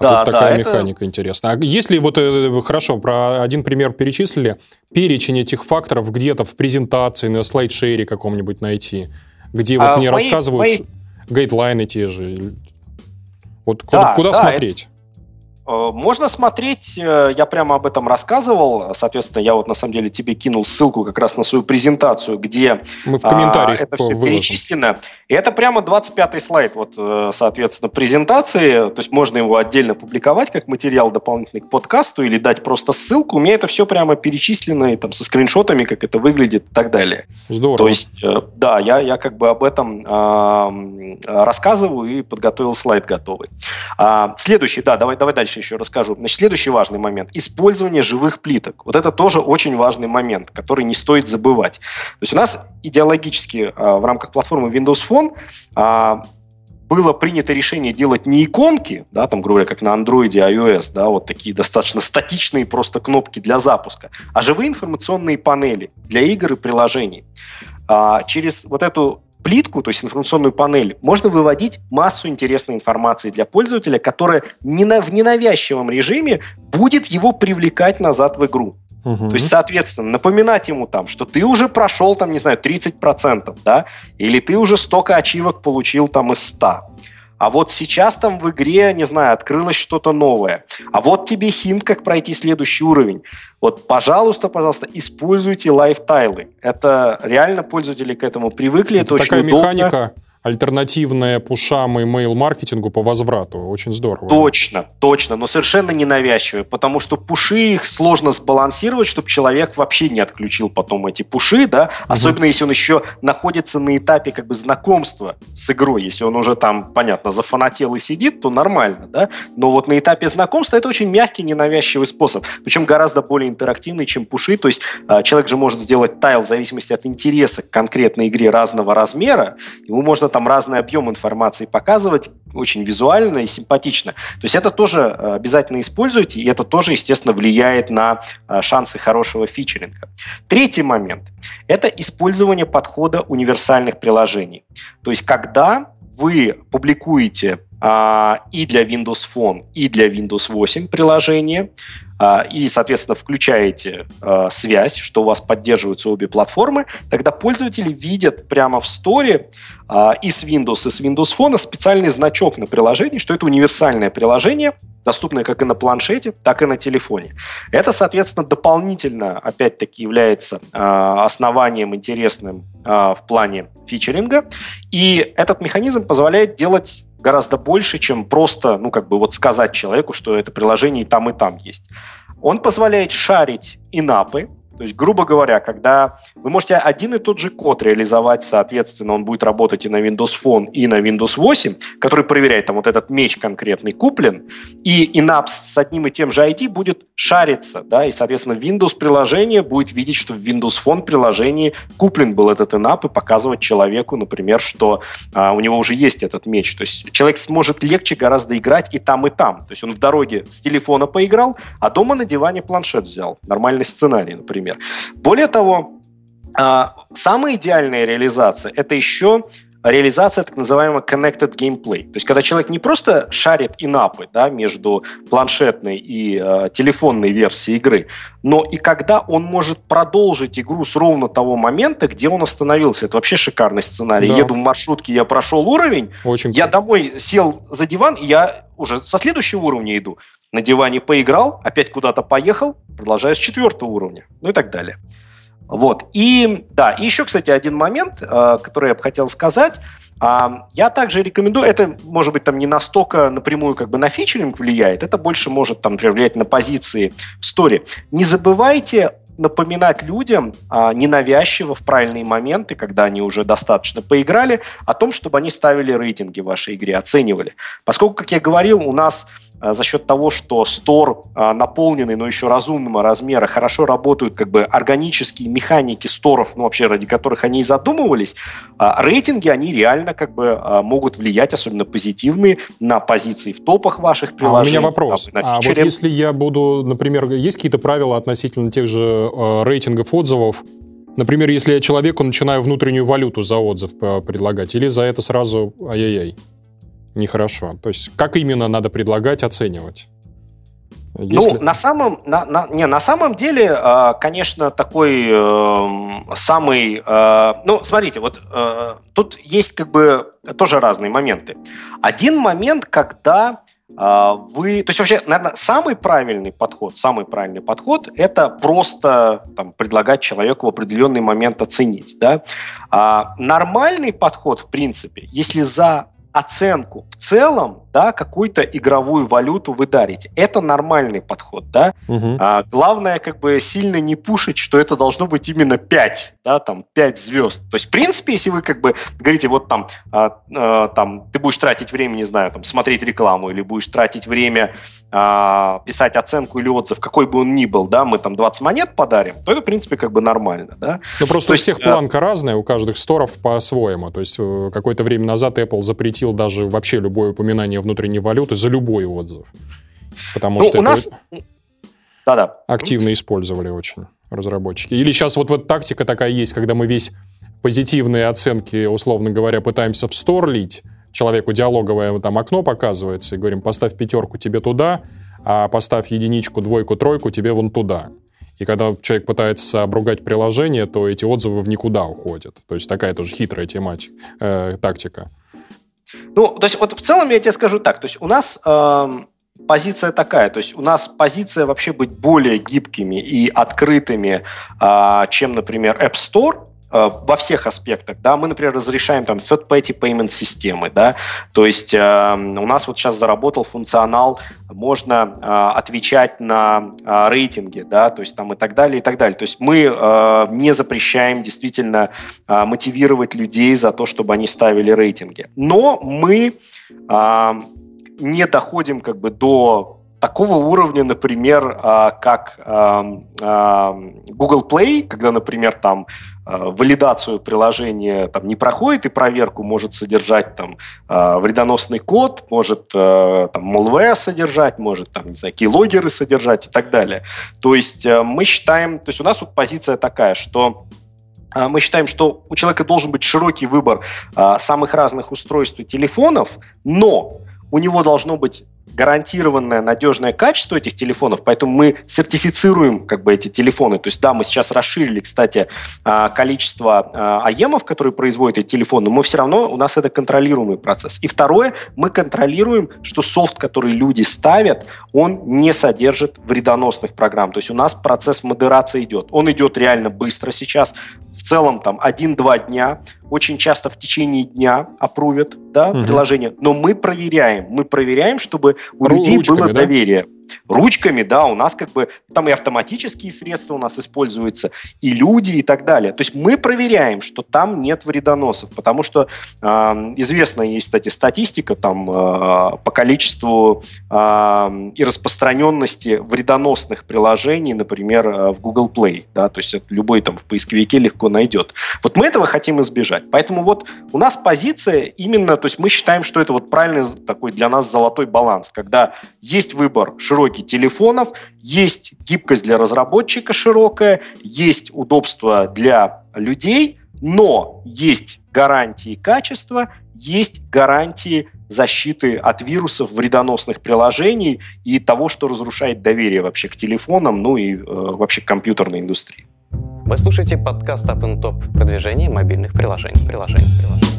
А да, тут такая да, механика это... интересная. А если вот, э, хорошо, про один пример перечислили, перечень этих факторов где-то в презентации, на слайдшере каком-нибудь найти, где а вот мне мои, рассказывают мои... гайдлайны те же. Вот да, куда, куда да, смотреть? Это можно смотреть, э, я прямо об этом рассказывал, соответственно, я вот на самом деле тебе кинул ссылку как раз на свою презентацию, где Мы в комментариях а, это все выложим. перечислено. И это прямо 25-й слайд, вот, э, соответственно, презентации, то есть можно его отдельно публиковать как материал дополнительный к подкасту или дать просто ссылку. У меня это все прямо перечислено и там со скриншотами, как это выглядит и так далее. Здорово. То есть, да, я, я как бы об этом э, рассказываю и подготовил слайд готовый. А, следующий, да, давай, давай дальше еще расскажу. Значит, следующий важный момент. Использование живых плиток. Вот это тоже очень важный момент, который не стоит забывать. То есть у нас идеологически а, в рамках платформы Windows Phone а, было принято решение делать не иконки, да, там, грубо говоря, как на Android, iOS, да, вот такие достаточно статичные просто кнопки для запуска, а живые информационные панели для игр и приложений. А, через вот эту плитку, то есть информационную панель, можно выводить массу интересной информации для пользователя, которая не на, в ненавязчивом режиме будет его привлекать назад в игру. Угу. То есть, соответственно, напоминать ему там, что ты уже прошел, там, не знаю, 30%, да, или ты уже столько ачивок получил там из 100 а вот сейчас там в игре, не знаю, открылось что-то новое, а вот тебе хинт, как пройти следующий уровень. Вот, пожалуйста, пожалуйста, используйте лайфтайлы. Это реально пользователи к этому привыкли, это, это такая очень удобно. механика альтернативная пушам и мейл-маркетингу по возврату. Очень здорово. Точно, точно, но совершенно ненавязчивые, потому что пуши их сложно сбалансировать, чтобы человек вообще не отключил потом эти пуши, да, угу. особенно если он еще находится на этапе как бы знакомства с игрой, если он уже там, понятно, зафанател и сидит, то нормально, да, но вот на этапе знакомства это очень мягкий, ненавязчивый способ, причем гораздо более интерактивный, чем пуши, то есть э, человек же может сделать тайл в зависимости от интереса к конкретной игре разного размера, ему можно там разный объем информации показывать, очень визуально и симпатично. То есть это тоже э, обязательно используйте, и это тоже, естественно, влияет на э, шансы хорошего фичеринга. Третий момент – это использование подхода универсальных приложений. То есть когда вы публикуете а, и для Windows Phone, и для Windows 8 приложение, и, соответственно, включаете а, связь, что у вас поддерживаются обе платформы, тогда пользователи видят прямо в сторе а, и с Windows, и с Windows Phone специальный значок на приложении, что это универсальное приложение, доступное как и на планшете, так и на телефоне. Это, соответственно, дополнительно, опять-таки, является основанием интересным в плане фичеринга, и этот механизм позволяет делать гораздо больше, чем просто, ну, как бы вот сказать человеку, что это приложение и там, и там есть. Он позволяет шарить инапы, то есть, грубо говоря, когда вы можете один и тот же код реализовать, соответственно, он будет работать и на Windows Phone, и на Windows 8, который проверяет, там вот этот меч конкретный куплен, и Inaps с одним и тем же ID будет шариться, да, и, соответственно, Windows приложение будет видеть, что в Windows Phone приложении куплен был этот Inap и показывать человеку, например, что а, у него уже есть этот меч. То есть человек сможет легче гораздо играть и там, и там. То есть он в дороге с телефона поиграл, а дома на диване планшет взял. Нормальный сценарий, например например. Более того, а, самая идеальная реализация – это еще реализация так называемого connected gameplay. То есть, когда человек не просто шарит инапы да, между планшетной и э, телефонной версией игры, но и когда он может продолжить игру с ровно того момента, где он остановился. Это вообще шикарный сценарий. Да. Еду в маршрутке, я прошел уровень, Очень я круто. домой сел за диван, и я уже со следующего уровня иду. На диване поиграл, опять куда-то поехал, продолжаю с четвертого уровня, ну и так далее. Вот. И да, и еще, кстати, один момент, э, который я бы хотел сказать. А, я также рекомендую, это может быть там не настолько напрямую как бы на фичеринг влияет, это больше может там влиять на позиции в сторе. Не забывайте напоминать людям а, ненавязчиво в правильные моменты, когда они уже достаточно поиграли, о том, чтобы они ставили рейтинги в вашей игре, оценивали. Поскольку, как я говорил, у нас за счет того, что стор а, наполненный, но еще разумного размера, хорошо работают как бы органические механики сторов, ну вообще ради которых они и задумывались, а, рейтинги, они реально как бы могут влиять, особенно позитивные, на позиции в топах ваших приложений. А у меня вопрос. Там, а вот если я буду, например, есть какие-то правила относительно тех же э, рейтингов отзывов, Например, если я человеку начинаю внутреннюю валюту за отзыв предлагать, или за это сразу ай-яй-яй? Нехорошо. То есть как именно надо предлагать, оценивать? Если... Ну, на самом, на, на, не, на самом деле, э, конечно, такой э, самый... Э, ну, смотрите, вот э, тут есть как бы тоже разные моменты. Один момент, когда а, вы, то есть вообще, наверное, самый правильный подход, самый правильный подход – это просто там, предлагать человеку в определенный момент оценить, да. А нормальный подход, в принципе, если за оценку в целом, да, какую-то игровую валюту вы дарите. Это нормальный подход, да. Угу. А, главное, как бы сильно не пушить, что это должно быть именно 5, да, там, 5 звезд. То есть, в принципе, если вы как бы говорите, вот там, а, а, там, ты будешь тратить время, не знаю, там, смотреть рекламу, или будешь тратить время писать оценку или отзыв, какой бы он ни был, да, мы там 20 монет подарим, то это, в принципе, как бы нормально, да. Ну, просто то у есть, всех планка а... разная, у каждых сторов по-своему. То есть, э, какое-то время назад Apple запретил даже вообще любое упоминание внутренней валюты за любой отзыв. Потому ну, что у нас... Да-да. активно использовали очень разработчики. Или сейчас вот, вот тактика такая есть, когда мы весь позитивные оценки, условно говоря, пытаемся в стор лить, человеку диалоговое там окно показывается, и говорим, поставь пятерку тебе туда, а поставь единичку, двойку, тройку тебе вон туда. И когда человек пытается обругать приложение, то эти отзывы в никуда уходят. То есть такая тоже хитрая тематика, э, тактика. Ну, то есть вот в целом я тебе скажу так. То есть у нас э, позиция такая. То есть у нас позиция вообще быть более гибкими и открытыми, э, чем, например, App Store во всех аспектах, да, мы, например, разрешаем там third-party payment системы, да, то есть э, у нас вот сейчас заработал функционал, можно э, отвечать на э, рейтинги, да, то есть там и так далее, и так далее. То есть мы э, не запрещаем действительно э, мотивировать людей за то, чтобы они ставили рейтинги, но мы э, не доходим как бы до такого уровня, например, а, как Google Play, когда, например, там а, валидацию приложения там, не проходит и проверку может содержать там а, вредоносный код, может там malware содержать, может там, не знаю, кейлогеры содержать и так далее. То есть мы считаем, то есть у нас вот позиция такая, что мы считаем, что у человека должен быть широкий выбор самых разных устройств и телефонов, но у него должно быть гарантированное надежное качество этих телефонов, поэтому мы сертифицируем как бы эти телефоны. То есть да, мы сейчас расширили, кстати, а, количество а, АЕМов, которые производят эти телефоны, но мы все равно, у нас это контролируемый процесс. И второе, мы контролируем, что софт, который люди ставят, он не содержит вредоносных программ. То есть у нас процесс модерации идет. Он идет реально быстро сейчас. В целом там 1-2 дня очень часто в течение дня опрувят да, угу. приложение, но мы проверяем, мы проверяем, чтобы у Ру- людей было да? доверие ручками, да, у нас как бы там и автоматические средства у нас используются, и люди и так далее. То есть мы проверяем, что там нет вредоносов, потому что э, известна есть, кстати, статистика там э, по количеству э, и распространенности вредоносных приложений, например, э, в Google Play, да, то есть это любой там в поисковике легко найдет. Вот мы этого хотим избежать. Поэтому вот у нас позиция именно, то есть мы считаем, что это вот правильный такой для нас золотой баланс, когда есть выбор широкий широкий телефонов, есть гибкость для разработчика широкая, есть удобство для людей, но есть гарантии качества, есть гарантии защиты от вирусов, вредоносных приложений и того, что разрушает доверие вообще к телефонам, ну и э, вообще к компьютерной индустрии. Вы слушаете подкаст Up Top продвижение мобильных приложений. приложений, приложений.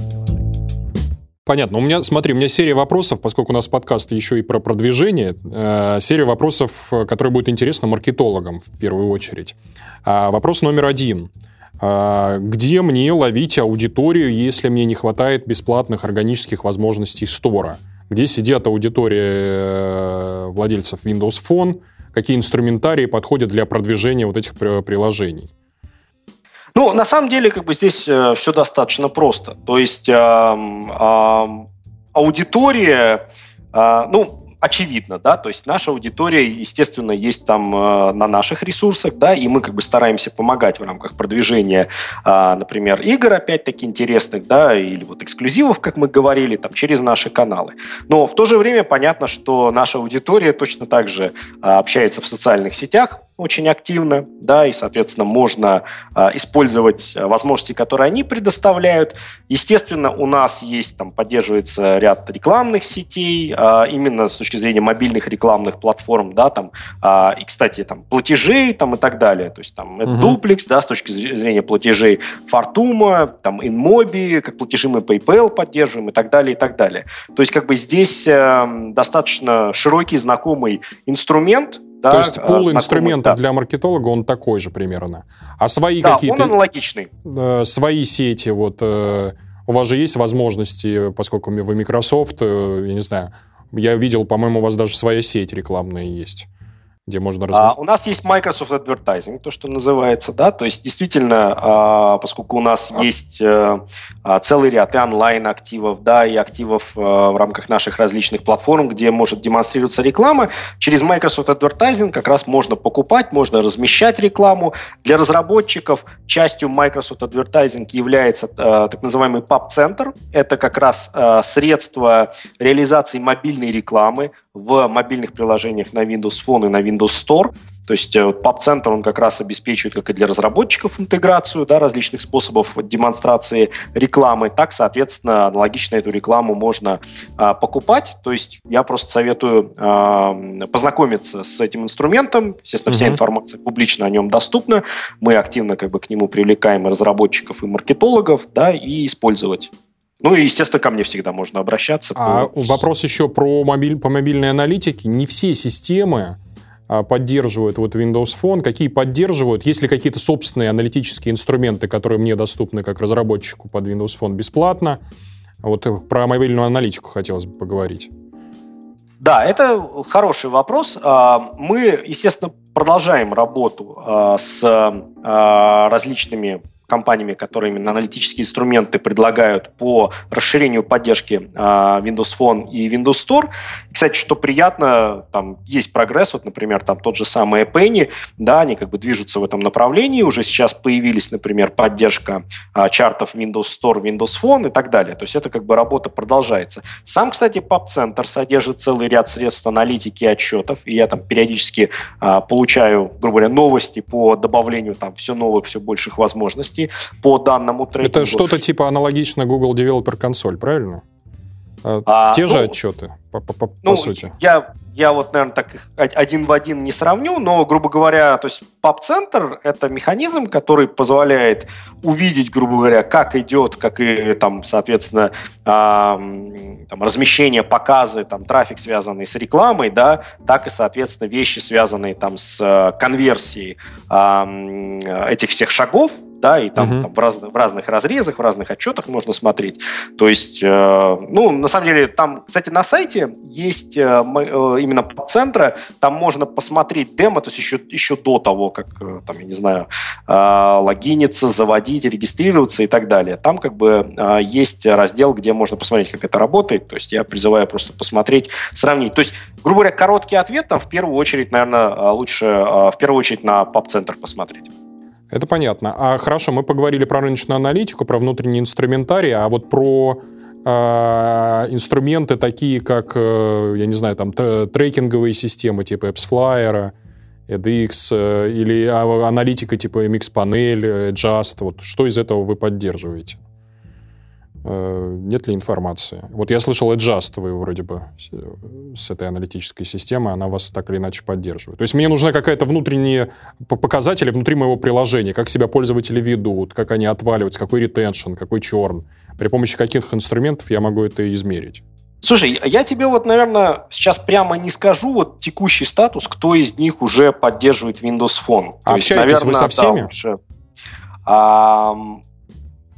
Понятно. У меня, смотри, у меня серия вопросов, поскольку у нас подкаст еще и про продвижение, э, серия вопросов, э, которые будут интересны маркетологам в первую очередь. А, вопрос номер один. А, где мне ловить аудиторию, если мне не хватает бесплатных органических возможностей стора? Где сидят аудитория э, владельцев Windows Phone? Какие инструментарии подходят для продвижения вот этих приложений? Ну, на самом деле, как бы здесь э, все достаточно просто. То есть э, э, аудитория, э, ну, очевидно, да, то есть наша аудитория, естественно, есть там э, на наших ресурсах, да, и мы как бы стараемся помогать в рамках продвижения, э, например, игр, опять-таки, интересных, да, или вот эксклюзивов, как мы говорили, там, через наши каналы. Но в то же время понятно, что наша аудитория точно так же э, общается в социальных сетях, очень активно, да, и, соответственно, можно а, использовать возможности, которые они предоставляют. Естественно, у нас есть, там, поддерживается ряд рекламных сетей, а, именно с точки зрения мобильных рекламных платформ, да, там, а, и, кстати, там, платежей, там, и так далее. То есть, там, uh-huh. Duplex, да, с точки зрения платежей Fortuma, там, InMobi, как платежи мы PayPal поддерживаем, и так далее, и так далее. То есть, как бы здесь э, достаточно широкий, знакомый инструмент, да, То есть э, пул инструментов да. для маркетолога, он такой же примерно. А свои да, какие-то... он аналогичный. Э, свои сети, вот... Э, у вас же есть возможности, поскольку вы Microsoft, э, я не знаю, я видел, по-моему, у вас даже своя сеть рекламная есть где можно раз... А, у нас есть Microsoft Advertising, то, что называется, да, то есть действительно, а, поскольку у нас есть а, целый ряд и онлайн-активов, да, и активов а, в рамках наших различных платформ, где может демонстрироваться реклама, через Microsoft Advertising как раз можно покупать, можно размещать рекламу. Для разработчиков частью Microsoft Advertising является а, так называемый PubCenter. Это как раз а, средство реализации мобильной рекламы, в мобильных приложениях на Windows Phone и на Windows Store. То есть э, PubCenter, он как раз обеспечивает как и для разработчиков интеграцию да, различных способов демонстрации рекламы, так, соответственно, аналогично эту рекламу можно а, покупать. То есть я просто советую а, познакомиться с этим инструментом. Естественно, вся mm-hmm. информация публично о нем доступна. Мы активно как бы к нему привлекаем и разработчиков, и маркетологов, да, и использовать. Ну и, естественно, ко мне всегда можно обращаться. А по... вопрос еще про мобиль, по мобильной аналитике. Не все системы а, поддерживают вот Windows Phone, какие поддерживают, есть ли какие-то собственные аналитические инструменты, которые мне доступны как разработчику под Windows Phone бесплатно. Вот про мобильную аналитику хотелось бы поговорить. Да, это хороший вопрос. А, мы, естественно, продолжаем работу а, с различными компаниями, которые именно аналитические инструменты предлагают по расширению поддержки э, Windows Phone и Windows Store. Кстати, что приятно, там есть прогресс, вот, например, там тот же самый Penny, да, они как бы движутся в этом направлении, уже сейчас появились, например, поддержка э, чартов Windows Store, Windows Phone и так далее. То есть это как бы работа продолжается. Сам, кстати, Pub Center содержит целый ряд средств аналитики и отчетов, и я там периодически э, получаю, грубо говоря, новости по добавлению там все новых, все больших возможностей возможностей по данному трекингу. Это что-то типа аналогично Google Developer Console, правильно? А, а Те ну, же отчеты, по, по, по, ну, по сути. Я, я вот, наверное, так их один в один не сравню, но, грубо говоря, то есть PubCenter — это механизм, который позволяет увидеть, грубо говоря, как идет, как и, там, соответственно, э, там, размещение, показы, там, трафик, связанный с рекламой, да, так и, соответственно, вещи, связанные там с э, конверсией э, этих всех шагов, да, и там, uh-huh. там в, раз, в разных разрезах, в разных отчетах можно смотреть. То есть, э, ну, на самом деле, там, кстати, на сайте есть э, э, именно центра, там можно посмотреть демо, то есть еще, еще до того, как, э, там, я не знаю, э, логиниться, заводить, регистрироваться и так далее. Там как бы э, есть раздел, где можно посмотреть, как это работает. То есть я призываю просто посмотреть, сравнить. То есть, грубо говоря, короткий ответ там в первую очередь, наверное, э, лучше э, в первую очередь на PubCenter посмотреть. Это понятно. А хорошо, мы поговорили про рыночную аналитику, про внутренний инструментарий, а вот про э, инструменты такие, как, э, я не знаю, там трекинговые системы типа AppsFlyer, edX э, или а, аналитика типа MX-панель, Just, вот что из этого вы поддерживаете? Э, нет ли информации? Вот я слышал, Adjust вы вроде бы с этой аналитической системой, она вас так или иначе поддерживает. То есть мне нужна какая-то внутренняя показатели внутри моего приложения, как себя пользователи ведут, как они отваливаются, какой ретеншн, какой черн. При помощи каких инструментов я могу это измерить? Слушай, я тебе вот, наверное, сейчас прямо не скажу вот текущий статус, кто из них уже поддерживает Windows Phone. А общаетесь есть, наверное, вы со всеми? Да, лучше. А,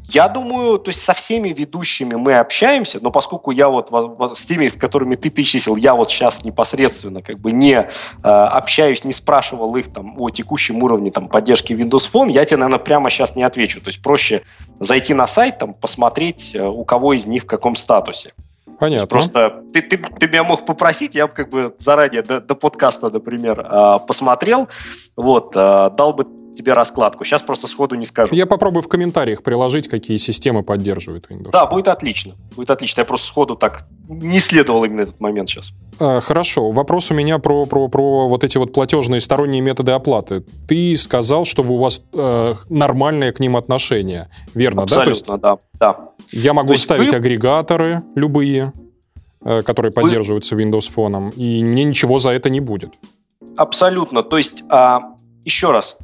я думаю, то есть со всеми ведущими мы общаемся, но поскольку я вот с теми, с которыми ты перечислил, я вот сейчас непосредственно как бы не э, общаюсь, не спрашивал их там о текущем уровне там поддержки Windows Phone, я тебе, наверное, прямо сейчас не отвечу. То есть проще зайти на сайт, там, посмотреть, э, у кого из них в каком статусе. Понятно. Просто ты, ты, ты меня мог попросить, я бы как бы заранее до, до подкаста, например, э, посмотрел, вот, э, дал бы тебе раскладку. Сейчас просто сходу не скажу. Я попробую в комментариях приложить, какие системы поддерживает Windows. Да, будет отлично. Будет отлично. Я просто сходу так не исследовал именно этот момент сейчас. А, хорошо. Вопрос у меня про, про, про вот эти вот платежные сторонние методы оплаты. Ты сказал, что у вас э, нормальное к ним отношение. Верно, Абсолютно, да? Абсолютно, да. да. Я могу ставить вы... агрегаторы любые, э, которые вы... поддерживаются Windows Phone, и мне ничего за это не будет. Абсолютно. То есть, а, еще раз,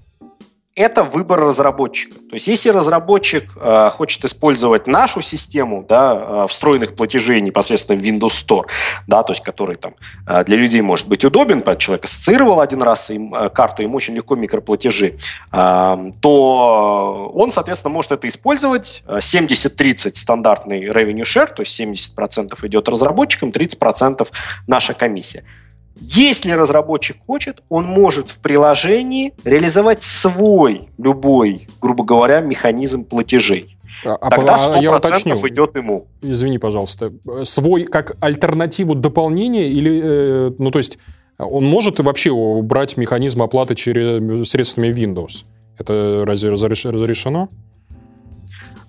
это выбор разработчика. То есть, если разработчик э, хочет использовать нашу систему да, э, встроенных платежей непосредственно в Windows Store, да, то есть, который там э, для людей может быть удобен, человек ассоциировал один раз им, э, карту, ему очень легко микроплатежи, э, то он, соответственно, может это использовать. 70-30 стандартный revenue share, то есть 70% идет разработчикам, 30% наша комиссия. Если разработчик хочет, он может в приложении реализовать свой, любой, грубо говоря, механизм платежей. А, а Тогда 100% а я уточню, идет ему. Извини, пожалуйста. Свой как альтернативу дополнения или, э, ну то есть, он может вообще убрать механизм оплаты через средствами Windows? Это разве разрешено?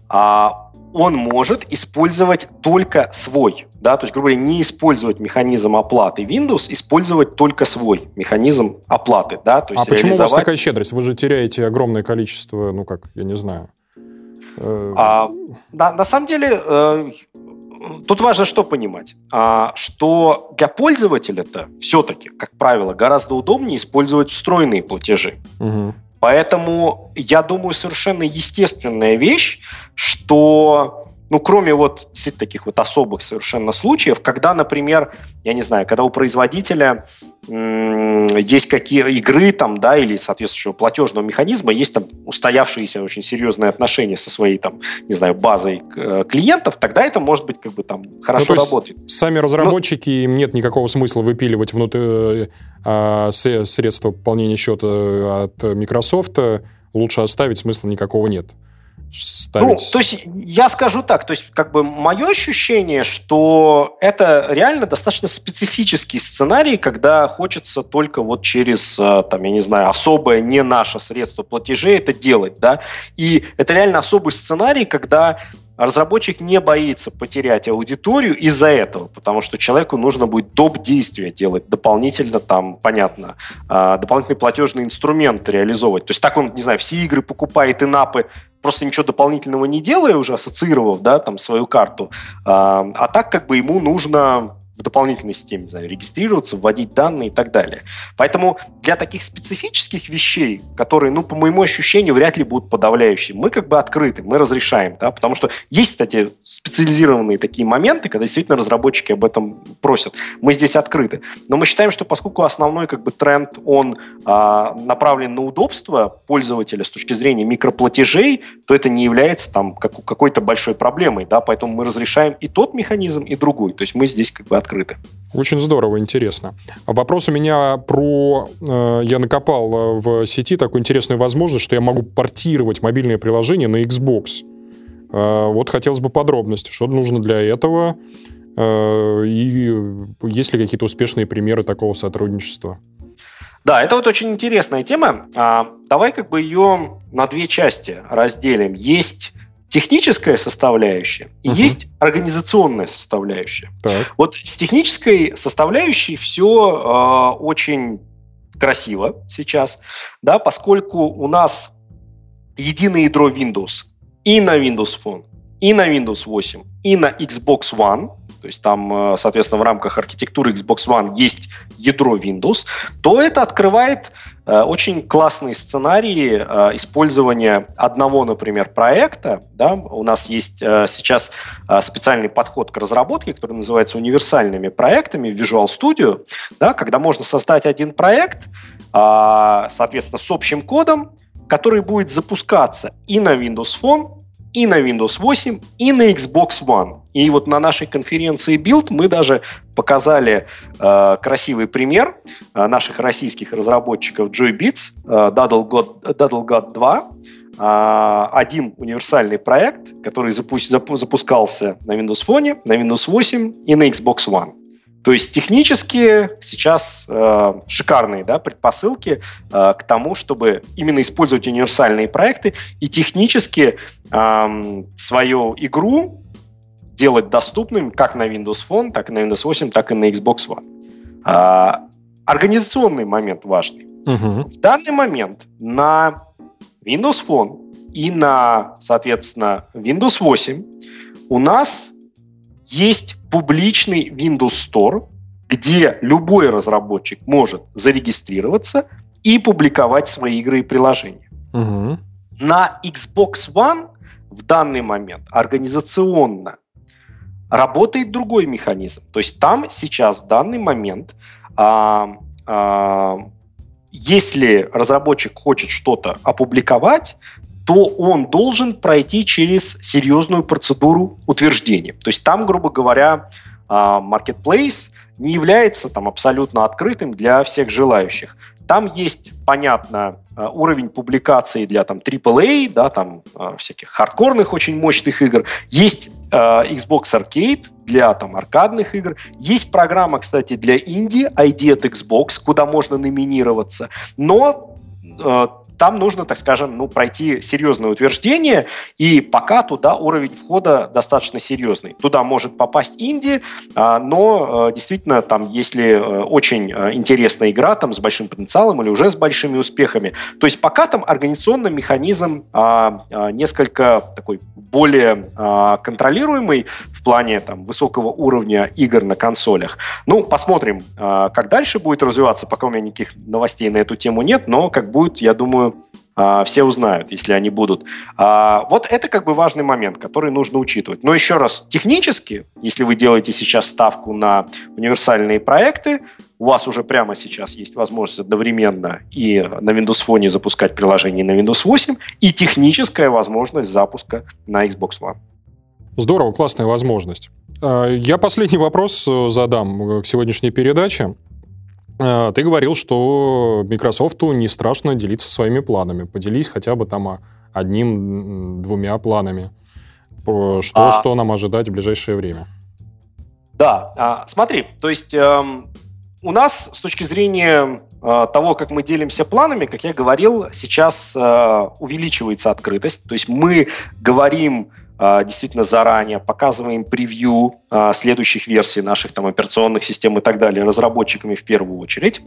А он может использовать только свой. Да, то есть, грубо говоря, не использовать механизм оплаты Windows, использовать только свой механизм оплаты. Да, то есть а почему у вас такая щедрость? Вы же теряете огромное количество, ну как, я не знаю. Э, а, на, на самом деле, э, тут важно что понимать, а, что для пользователя-то все-таки, как правило, гораздо удобнее использовать встроенные платежи. Угу. Поэтому я думаю, совершенно естественная вещь, что ну, кроме вот таких вот особых совершенно случаев, когда, например, я не знаю, когда у производителя есть какие игры там, да, или соответствующего платежного механизма, есть там устоявшиеся очень серьезные отношения со своей там, не знаю, базой э, клиентов, тогда это может быть как бы там хорошо ну, работает. Сами разработчики, Но... им нет никакого смысла выпиливать внутрь э, э, средства пополнения счета от Microsoft, лучше оставить, смысла никакого нет ставить? Ну, то есть я скажу так, то есть как бы мое ощущение, что это реально достаточно специфический сценарий, когда хочется только вот через, э, там, я не знаю, особое не наше средство платежей это делать, да, и это реально особый сценарий, когда разработчик не боится потерять аудиторию из-за этого, потому что человеку нужно будет доп. действия делать, дополнительно там, понятно, э, дополнительный платежный инструмент реализовывать. То есть так он, не знаю, все игры покупает и напы просто ничего дополнительного не делая, уже ассоциировав, да, там, свою карту, а, а так как бы ему нужно в дополнительной системе, не знаю, регистрироваться, вводить данные и так далее. Поэтому для таких специфических вещей, которые, ну, по моему ощущению, вряд ли будут подавляющими, мы как бы открыты, мы разрешаем, да, потому что есть, кстати, специализированные такие моменты, когда действительно разработчики об этом просят. Мы здесь открыты. Но мы считаем, что поскольку основной как бы тренд, он а, направлен на удобство пользователя с точки зрения микроплатежей, то это не является там как, какой-то большой проблемой, да, поэтому мы разрешаем и тот механизм, и другой. То есть мы здесь как бы открыты открыты. Очень здорово, интересно. А вопрос у меня про... Э, я накопал э, в сети такую интересную возможность, что я могу портировать мобильное приложение на Xbox. Э, вот хотелось бы подробности, что нужно для этого, и есть ли какие-то успешные примеры такого сотрудничества? Да, это вот очень интересная тема. А, давай как бы ее на две части разделим. Есть техническая составляющая и угу. есть организационная составляющая. Так. Вот с технической составляющей все э, очень красиво сейчас, да, поскольку у нас единое ядро Windows и на Windows Phone, и на Windows 8, и на Xbox One, то есть там, э, соответственно, в рамках архитектуры Xbox One есть ядро Windows, то это открывает очень классные сценарии э, использования одного, например, проекта. Да? У нас есть сейчас специальный подход к разработке, который называется универсальными проектами Visual Studio, да? когда можно создать один проект, соответственно, с общим кодом, который будет запускаться и на Windows Phone, и на Windows 8, и на Xbox One. И вот на нашей конференции Build мы даже показали э, красивый пример э, наших российских разработчиков Joybits, э, Daddle, God, 2, э, один универсальный проект, который запу- запускался на Windows Phone, на Windows 8 и на Xbox One. То есть технически сейчас э, шикарные да, предпосылки э, к тому, чтобы именно использовать универсальные проекты и технически э, свою игру делать доступным как на Windows Phone, так и на Windows 8, так и на Xbox One. Э, организационный момент важный. Угу. В данный момент на Windows Phone и на, соответственно, Windows 8 у нас есть публичный Windows Store, где любой разработчик может зарегистрироваться и публиковать свои игры и приложения. Угу. На Xbox One в данный момент организационно работает другой механизм. То есть там сейчас в данный момент, а, а, если разработчик хочет что-то опубликовать, то он должен пройти через серьезную процедуру утверждения. То есть там, грубо говоря, а, marketplace не является там абсолютно открытым для всех желающих. Там есть, понятно, а, уровень публикации для там AAA, да, там а, всяких хардкорных очень мощных игр. Есть Xbox Arcade для там аркадных игр. Есть программа, кстати, для инди, ID от Xbox, куда можно номинироваться. Но там нужно, так скажем, ну, пройти серьезное утверждение, и пока туда уровень входа достаточно серьезный. Туда может попасть Инди, а, но а, действительно там, если э, очень э, интересная игра там с большим потенциалом или уже с большими успехами, то есть пока там организационный механизм а, несколько такой более контролируемый в плане там высокого уровня игр на консолях. Ну, посмотрим, как дальше будет развиваться, пока у меня никаких новостей на эту тему нет, но как будет, я думаю, а, все узнают, если они будут. А, вот это как бы важный момент, который нужно учитывать. Но еще раз, технически, если вы делаете сейчас ставку на универсальные проекты, у вас уже прямо сейчас есть возможность одновременно и на Windows Phone запускать приложение на Windows 8, и техническая возможность запуска на Xbox One. Здорово, классная возможность. А, я последний вопрос э, задам к сегодняшней передаче. Ты говорил, что Microsoft не страшно делиться своими планами. Поделись хотя бы там одним-двумя планами. Что, а... что нам ожидать в ближайшее время? Да, а, смотри, то есть эм, у нас с точки зрения э, того, как мы делимся планами, как я говорил, сейчас э, увеличивается открытость. То есть мы говорим действительно заранее, показываем превью а, следующих версий наших там, операционных систем и так далее разработчиками в первую очередь.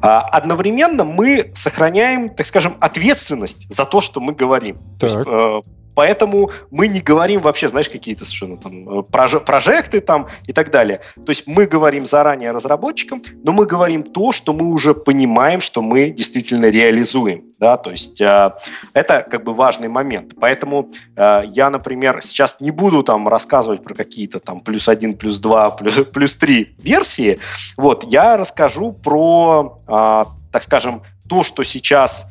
А, одновременно мы сохраняем, так скажем, ответственность за то, что мы говорим. Так. То есть, э, Поэтому мы не говорим вообще, знаешь, какие-то совершенно там э, прожекты там и так далее. То есть мы говорим заранее разработчикам, но мы говорим то, что мы уже понимаем, что мы действительно реализуем. Да? То есть э, это как бы важный момент. Поэтому э, я, например, сейчас не буду там рассказывать про какие-то там плюс один, плюс два, [laughs] плюс, плюс три версии. Вот, я расскажу про, э, так скажем, то, что сейчас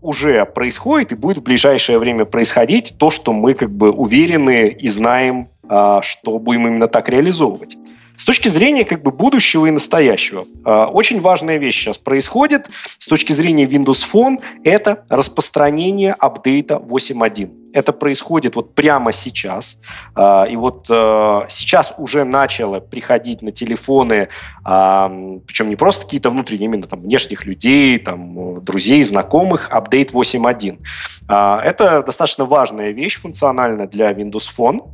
уже происходит и будет в ближайшее время происходить то, что мы как бы уверены и знаем, а, что будем именно так реализовывать. С точки зрения как бы будущего и настоящего, а, очень важная вещь сейчас происходит с точки зрения Windows Phone, это распространение апдейта 8.1. Это происходит вот прямо сейчас. А, и вот а, сейчас уже начало приходить на телефоны, причем не просто какие-то внутренние, именно там внешних людей, там, друзей, знакомых, апдейт 8.1. Это достаточно важная вещь функционально для Windows Phone.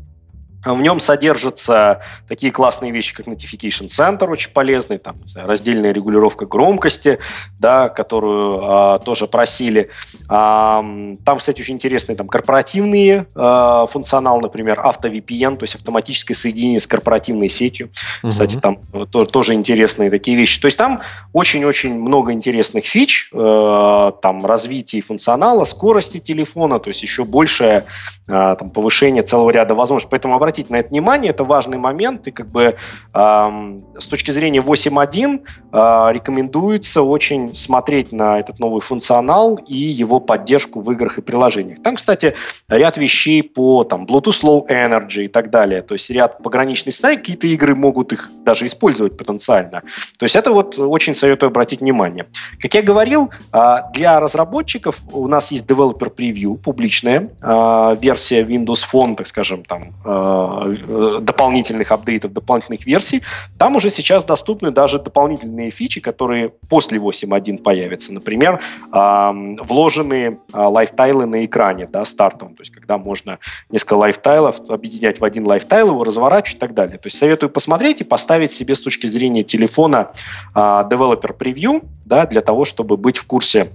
В нем содержатся такие классные вещи, как Notification Center, очень полезный, там, знаю, раздельная регулировка громкости, да, которую а, тоже просили. А, там, кстати, очень интересные там, корпоративные а, функционал, например, AutoVPN, то есть автоматическое соединение с корпоративной сетью. Uh-huh. Кстати, там то, тоже интересные такие вещи. То есть там очень-очень много интересных фич, э, там развитие функционала, скорости телефона, то есть еще большее э, там, повышение целого ряда возможностей. Поэтому обратите на это внимание, это важный момент, и как бы эм, с точки зрения 8.1 а, рекомендуется очень смотреть на этот новый функционал и его поддержку в играх и приложениях. Там, кстати, ряд вещей по там, Bluetooth Low Energy и так далее. То есть ряд пограничных сценариев, какие-то игры могут их даже использовать потенциально. То есть это вот очень советую обратить внимание. Как я говорил, а, для разработчиков у нас есть Developer Preview, публичная а, версия Windows Phone, так скажем, там э, дополнительных апдейтов, дополнительных версий. Там уже сейчас доступны даже дополнительные фичи, которые после 8.1 появятся. Например, вложенные live tile ы на экране, да, стартовом, то есть когда можно несколько live tile ов объединять в один live tile, его разворачивать и так далее. То есть советую посмотреть и поставить себе с точки зрения телефона Developer Preview, да, для того, чтобы быть в курсе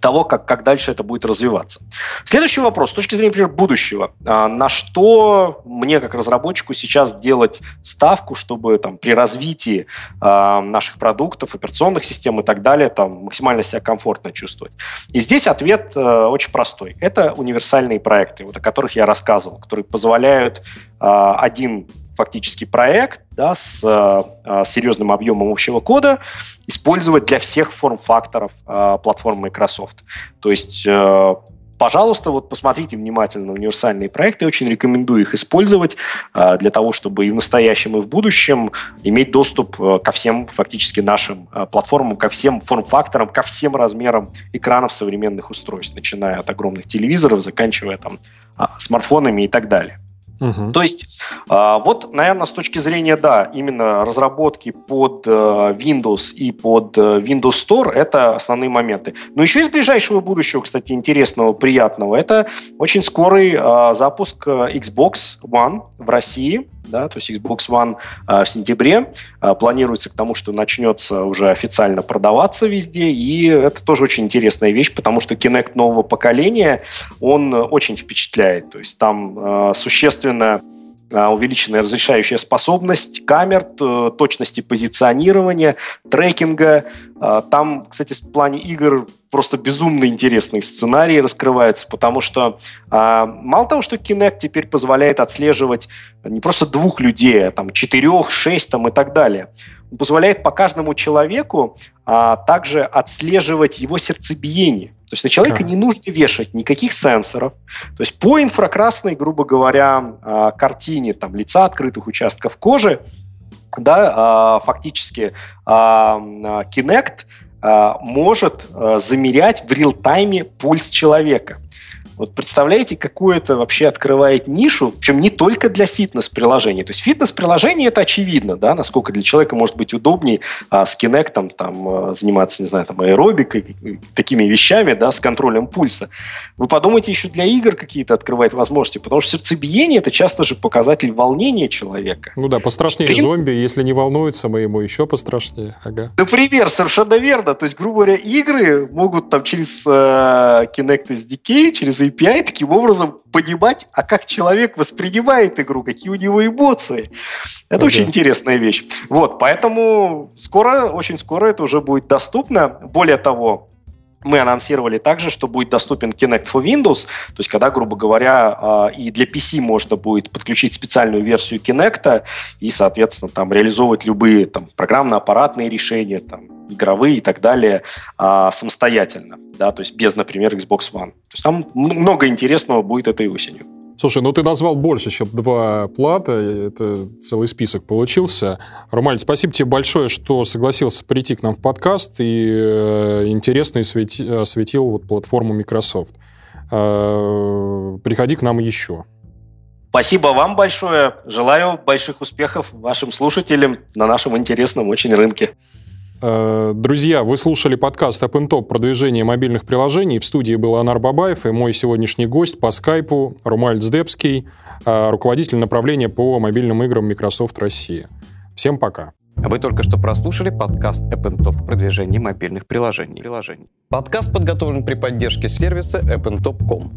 того, как, как дальше это будет развиваться. Следующий вопрос, с точки зрения, например, будущего. А, на что мне, как разработчику, сейчас делать ставку, чтобы там, при развитии а, наших продуктов, операционных систем и так далее там, максимально себя комфортно чувствовать? И здесь ответ а, очень простой. Это универсальные проекты, вот, о которых я рассказывал, которые позволяют а, один фактически проект да, с э, серьезным объемом общего кода использовать для всех форм-факторов э, платформы Microsoft. То есть э, пожалуйста, вот посмотрите внимательно универсальные проекты. Очень рекомендую их использовать э, для того, чтобы и в настоящем, и в будущем иметь доступ э, ко всем фактически нашим э, платформам, ко всем форм-факторам, ко всем размерам экранов современных устройств, начиная от огромных телевизоров, заканчивая там смартфонами и так далее. Угу. То есть, а, вот, наверное, с точки зрения, да, именно разработки под э, Windows и под э, Windows Store это основные моменты. Но еще из ближайшего будущего, кстати, интересного, приятного, это очень скорый а, запуск э, Xbox One в России да, то есть Xbox One а, в сентябре планируется к тому, что начнется уже официально продаваться везде, и это тоже очень интересная вещь, потому что Kinect нового поколения, он очень впечатляет, то есть там существенно а, увеличенная разрешающая способность камер, точности позиционирования, трекинга. А, там, кстати, в плане игр просто безумно интересные сценарии раскрываются, потому что а, мало того, что Kinect теперь позволяет отслеживать не просто двух людей, а там четырех, шесть там и так далее, он позволяет по каждому человеку а, также отслеживать его сердцебиение. То есть на человека не нужно вешать никаких сенсоров. То есть по инфракрасной, грубо говоря, а, картине там, лица открытых участков кожи, да, а, фактически а, Kinect может замерять в реал-тайме пульс человека. Вот представляете, какую это вообще открывает нишу, причем не только для фитнес-приложений. То есть фитнес-приложение это очевидно, да, насколько для человека может быть удобнее а, с Kinect там, а, заниматься, не знаю, там, аэробикой, такими вещами, да, с контролем пульса. Вы подумайте, еще для игр какие-то открывает возможности, потому что сердцебиение это часто же показатель волнения человека. Ну да, пострашнее принципе, зомби, если не волнуется, мы ему еще пострашнее. Ага. Например, совершенно верно. То есть, грубо говоря, игры могут там через э, Kinect SDK, через API таким образом понимать, а как человек воспринимает игру, какие у него эмоции. Это okay. очень интересная вещь. Вот, поэтому скоро, очень скоро это уже будет доступно. Более того, мы анонсировали также, что будет доступен Kinect for Windows, то есть когда, грубо говоря, а, и для PC можно будет подключить специальную версию Kinect и, соответственно, там реализовывать любые там, программно-аппаратные решения, там, игровые и так далее а, самостоятельно, да, то есть без, например, Xbox One. То есть там много интересного будет этой осенью. Слушай, ну ты назвал больше, чем два плата, это целый список получился. Ромаль, спасибо тебе большое, что согласился прийти к нам в подкаст и э, интересно осветил вот платформу Microsoft. Э, приходи к нам еще. Спасибо вам большое. Желаю больших успехов вашим слушателям на нашем интересном очень рынке. Э, друзья, вы слушали подкаст App Top продвижение мобильных приложений. В студии был Анар Бабаев и мой сегодняшний гость по скайпу Румаль Сдебский, э, руководитель направления по мобильным играм Microsoft Россия. Всем пока. Вы только что прослушали подкаст App Top продвижение мобильных приложений. приложений. Подкаст подготовлен при поддержке сервиса appntop.com.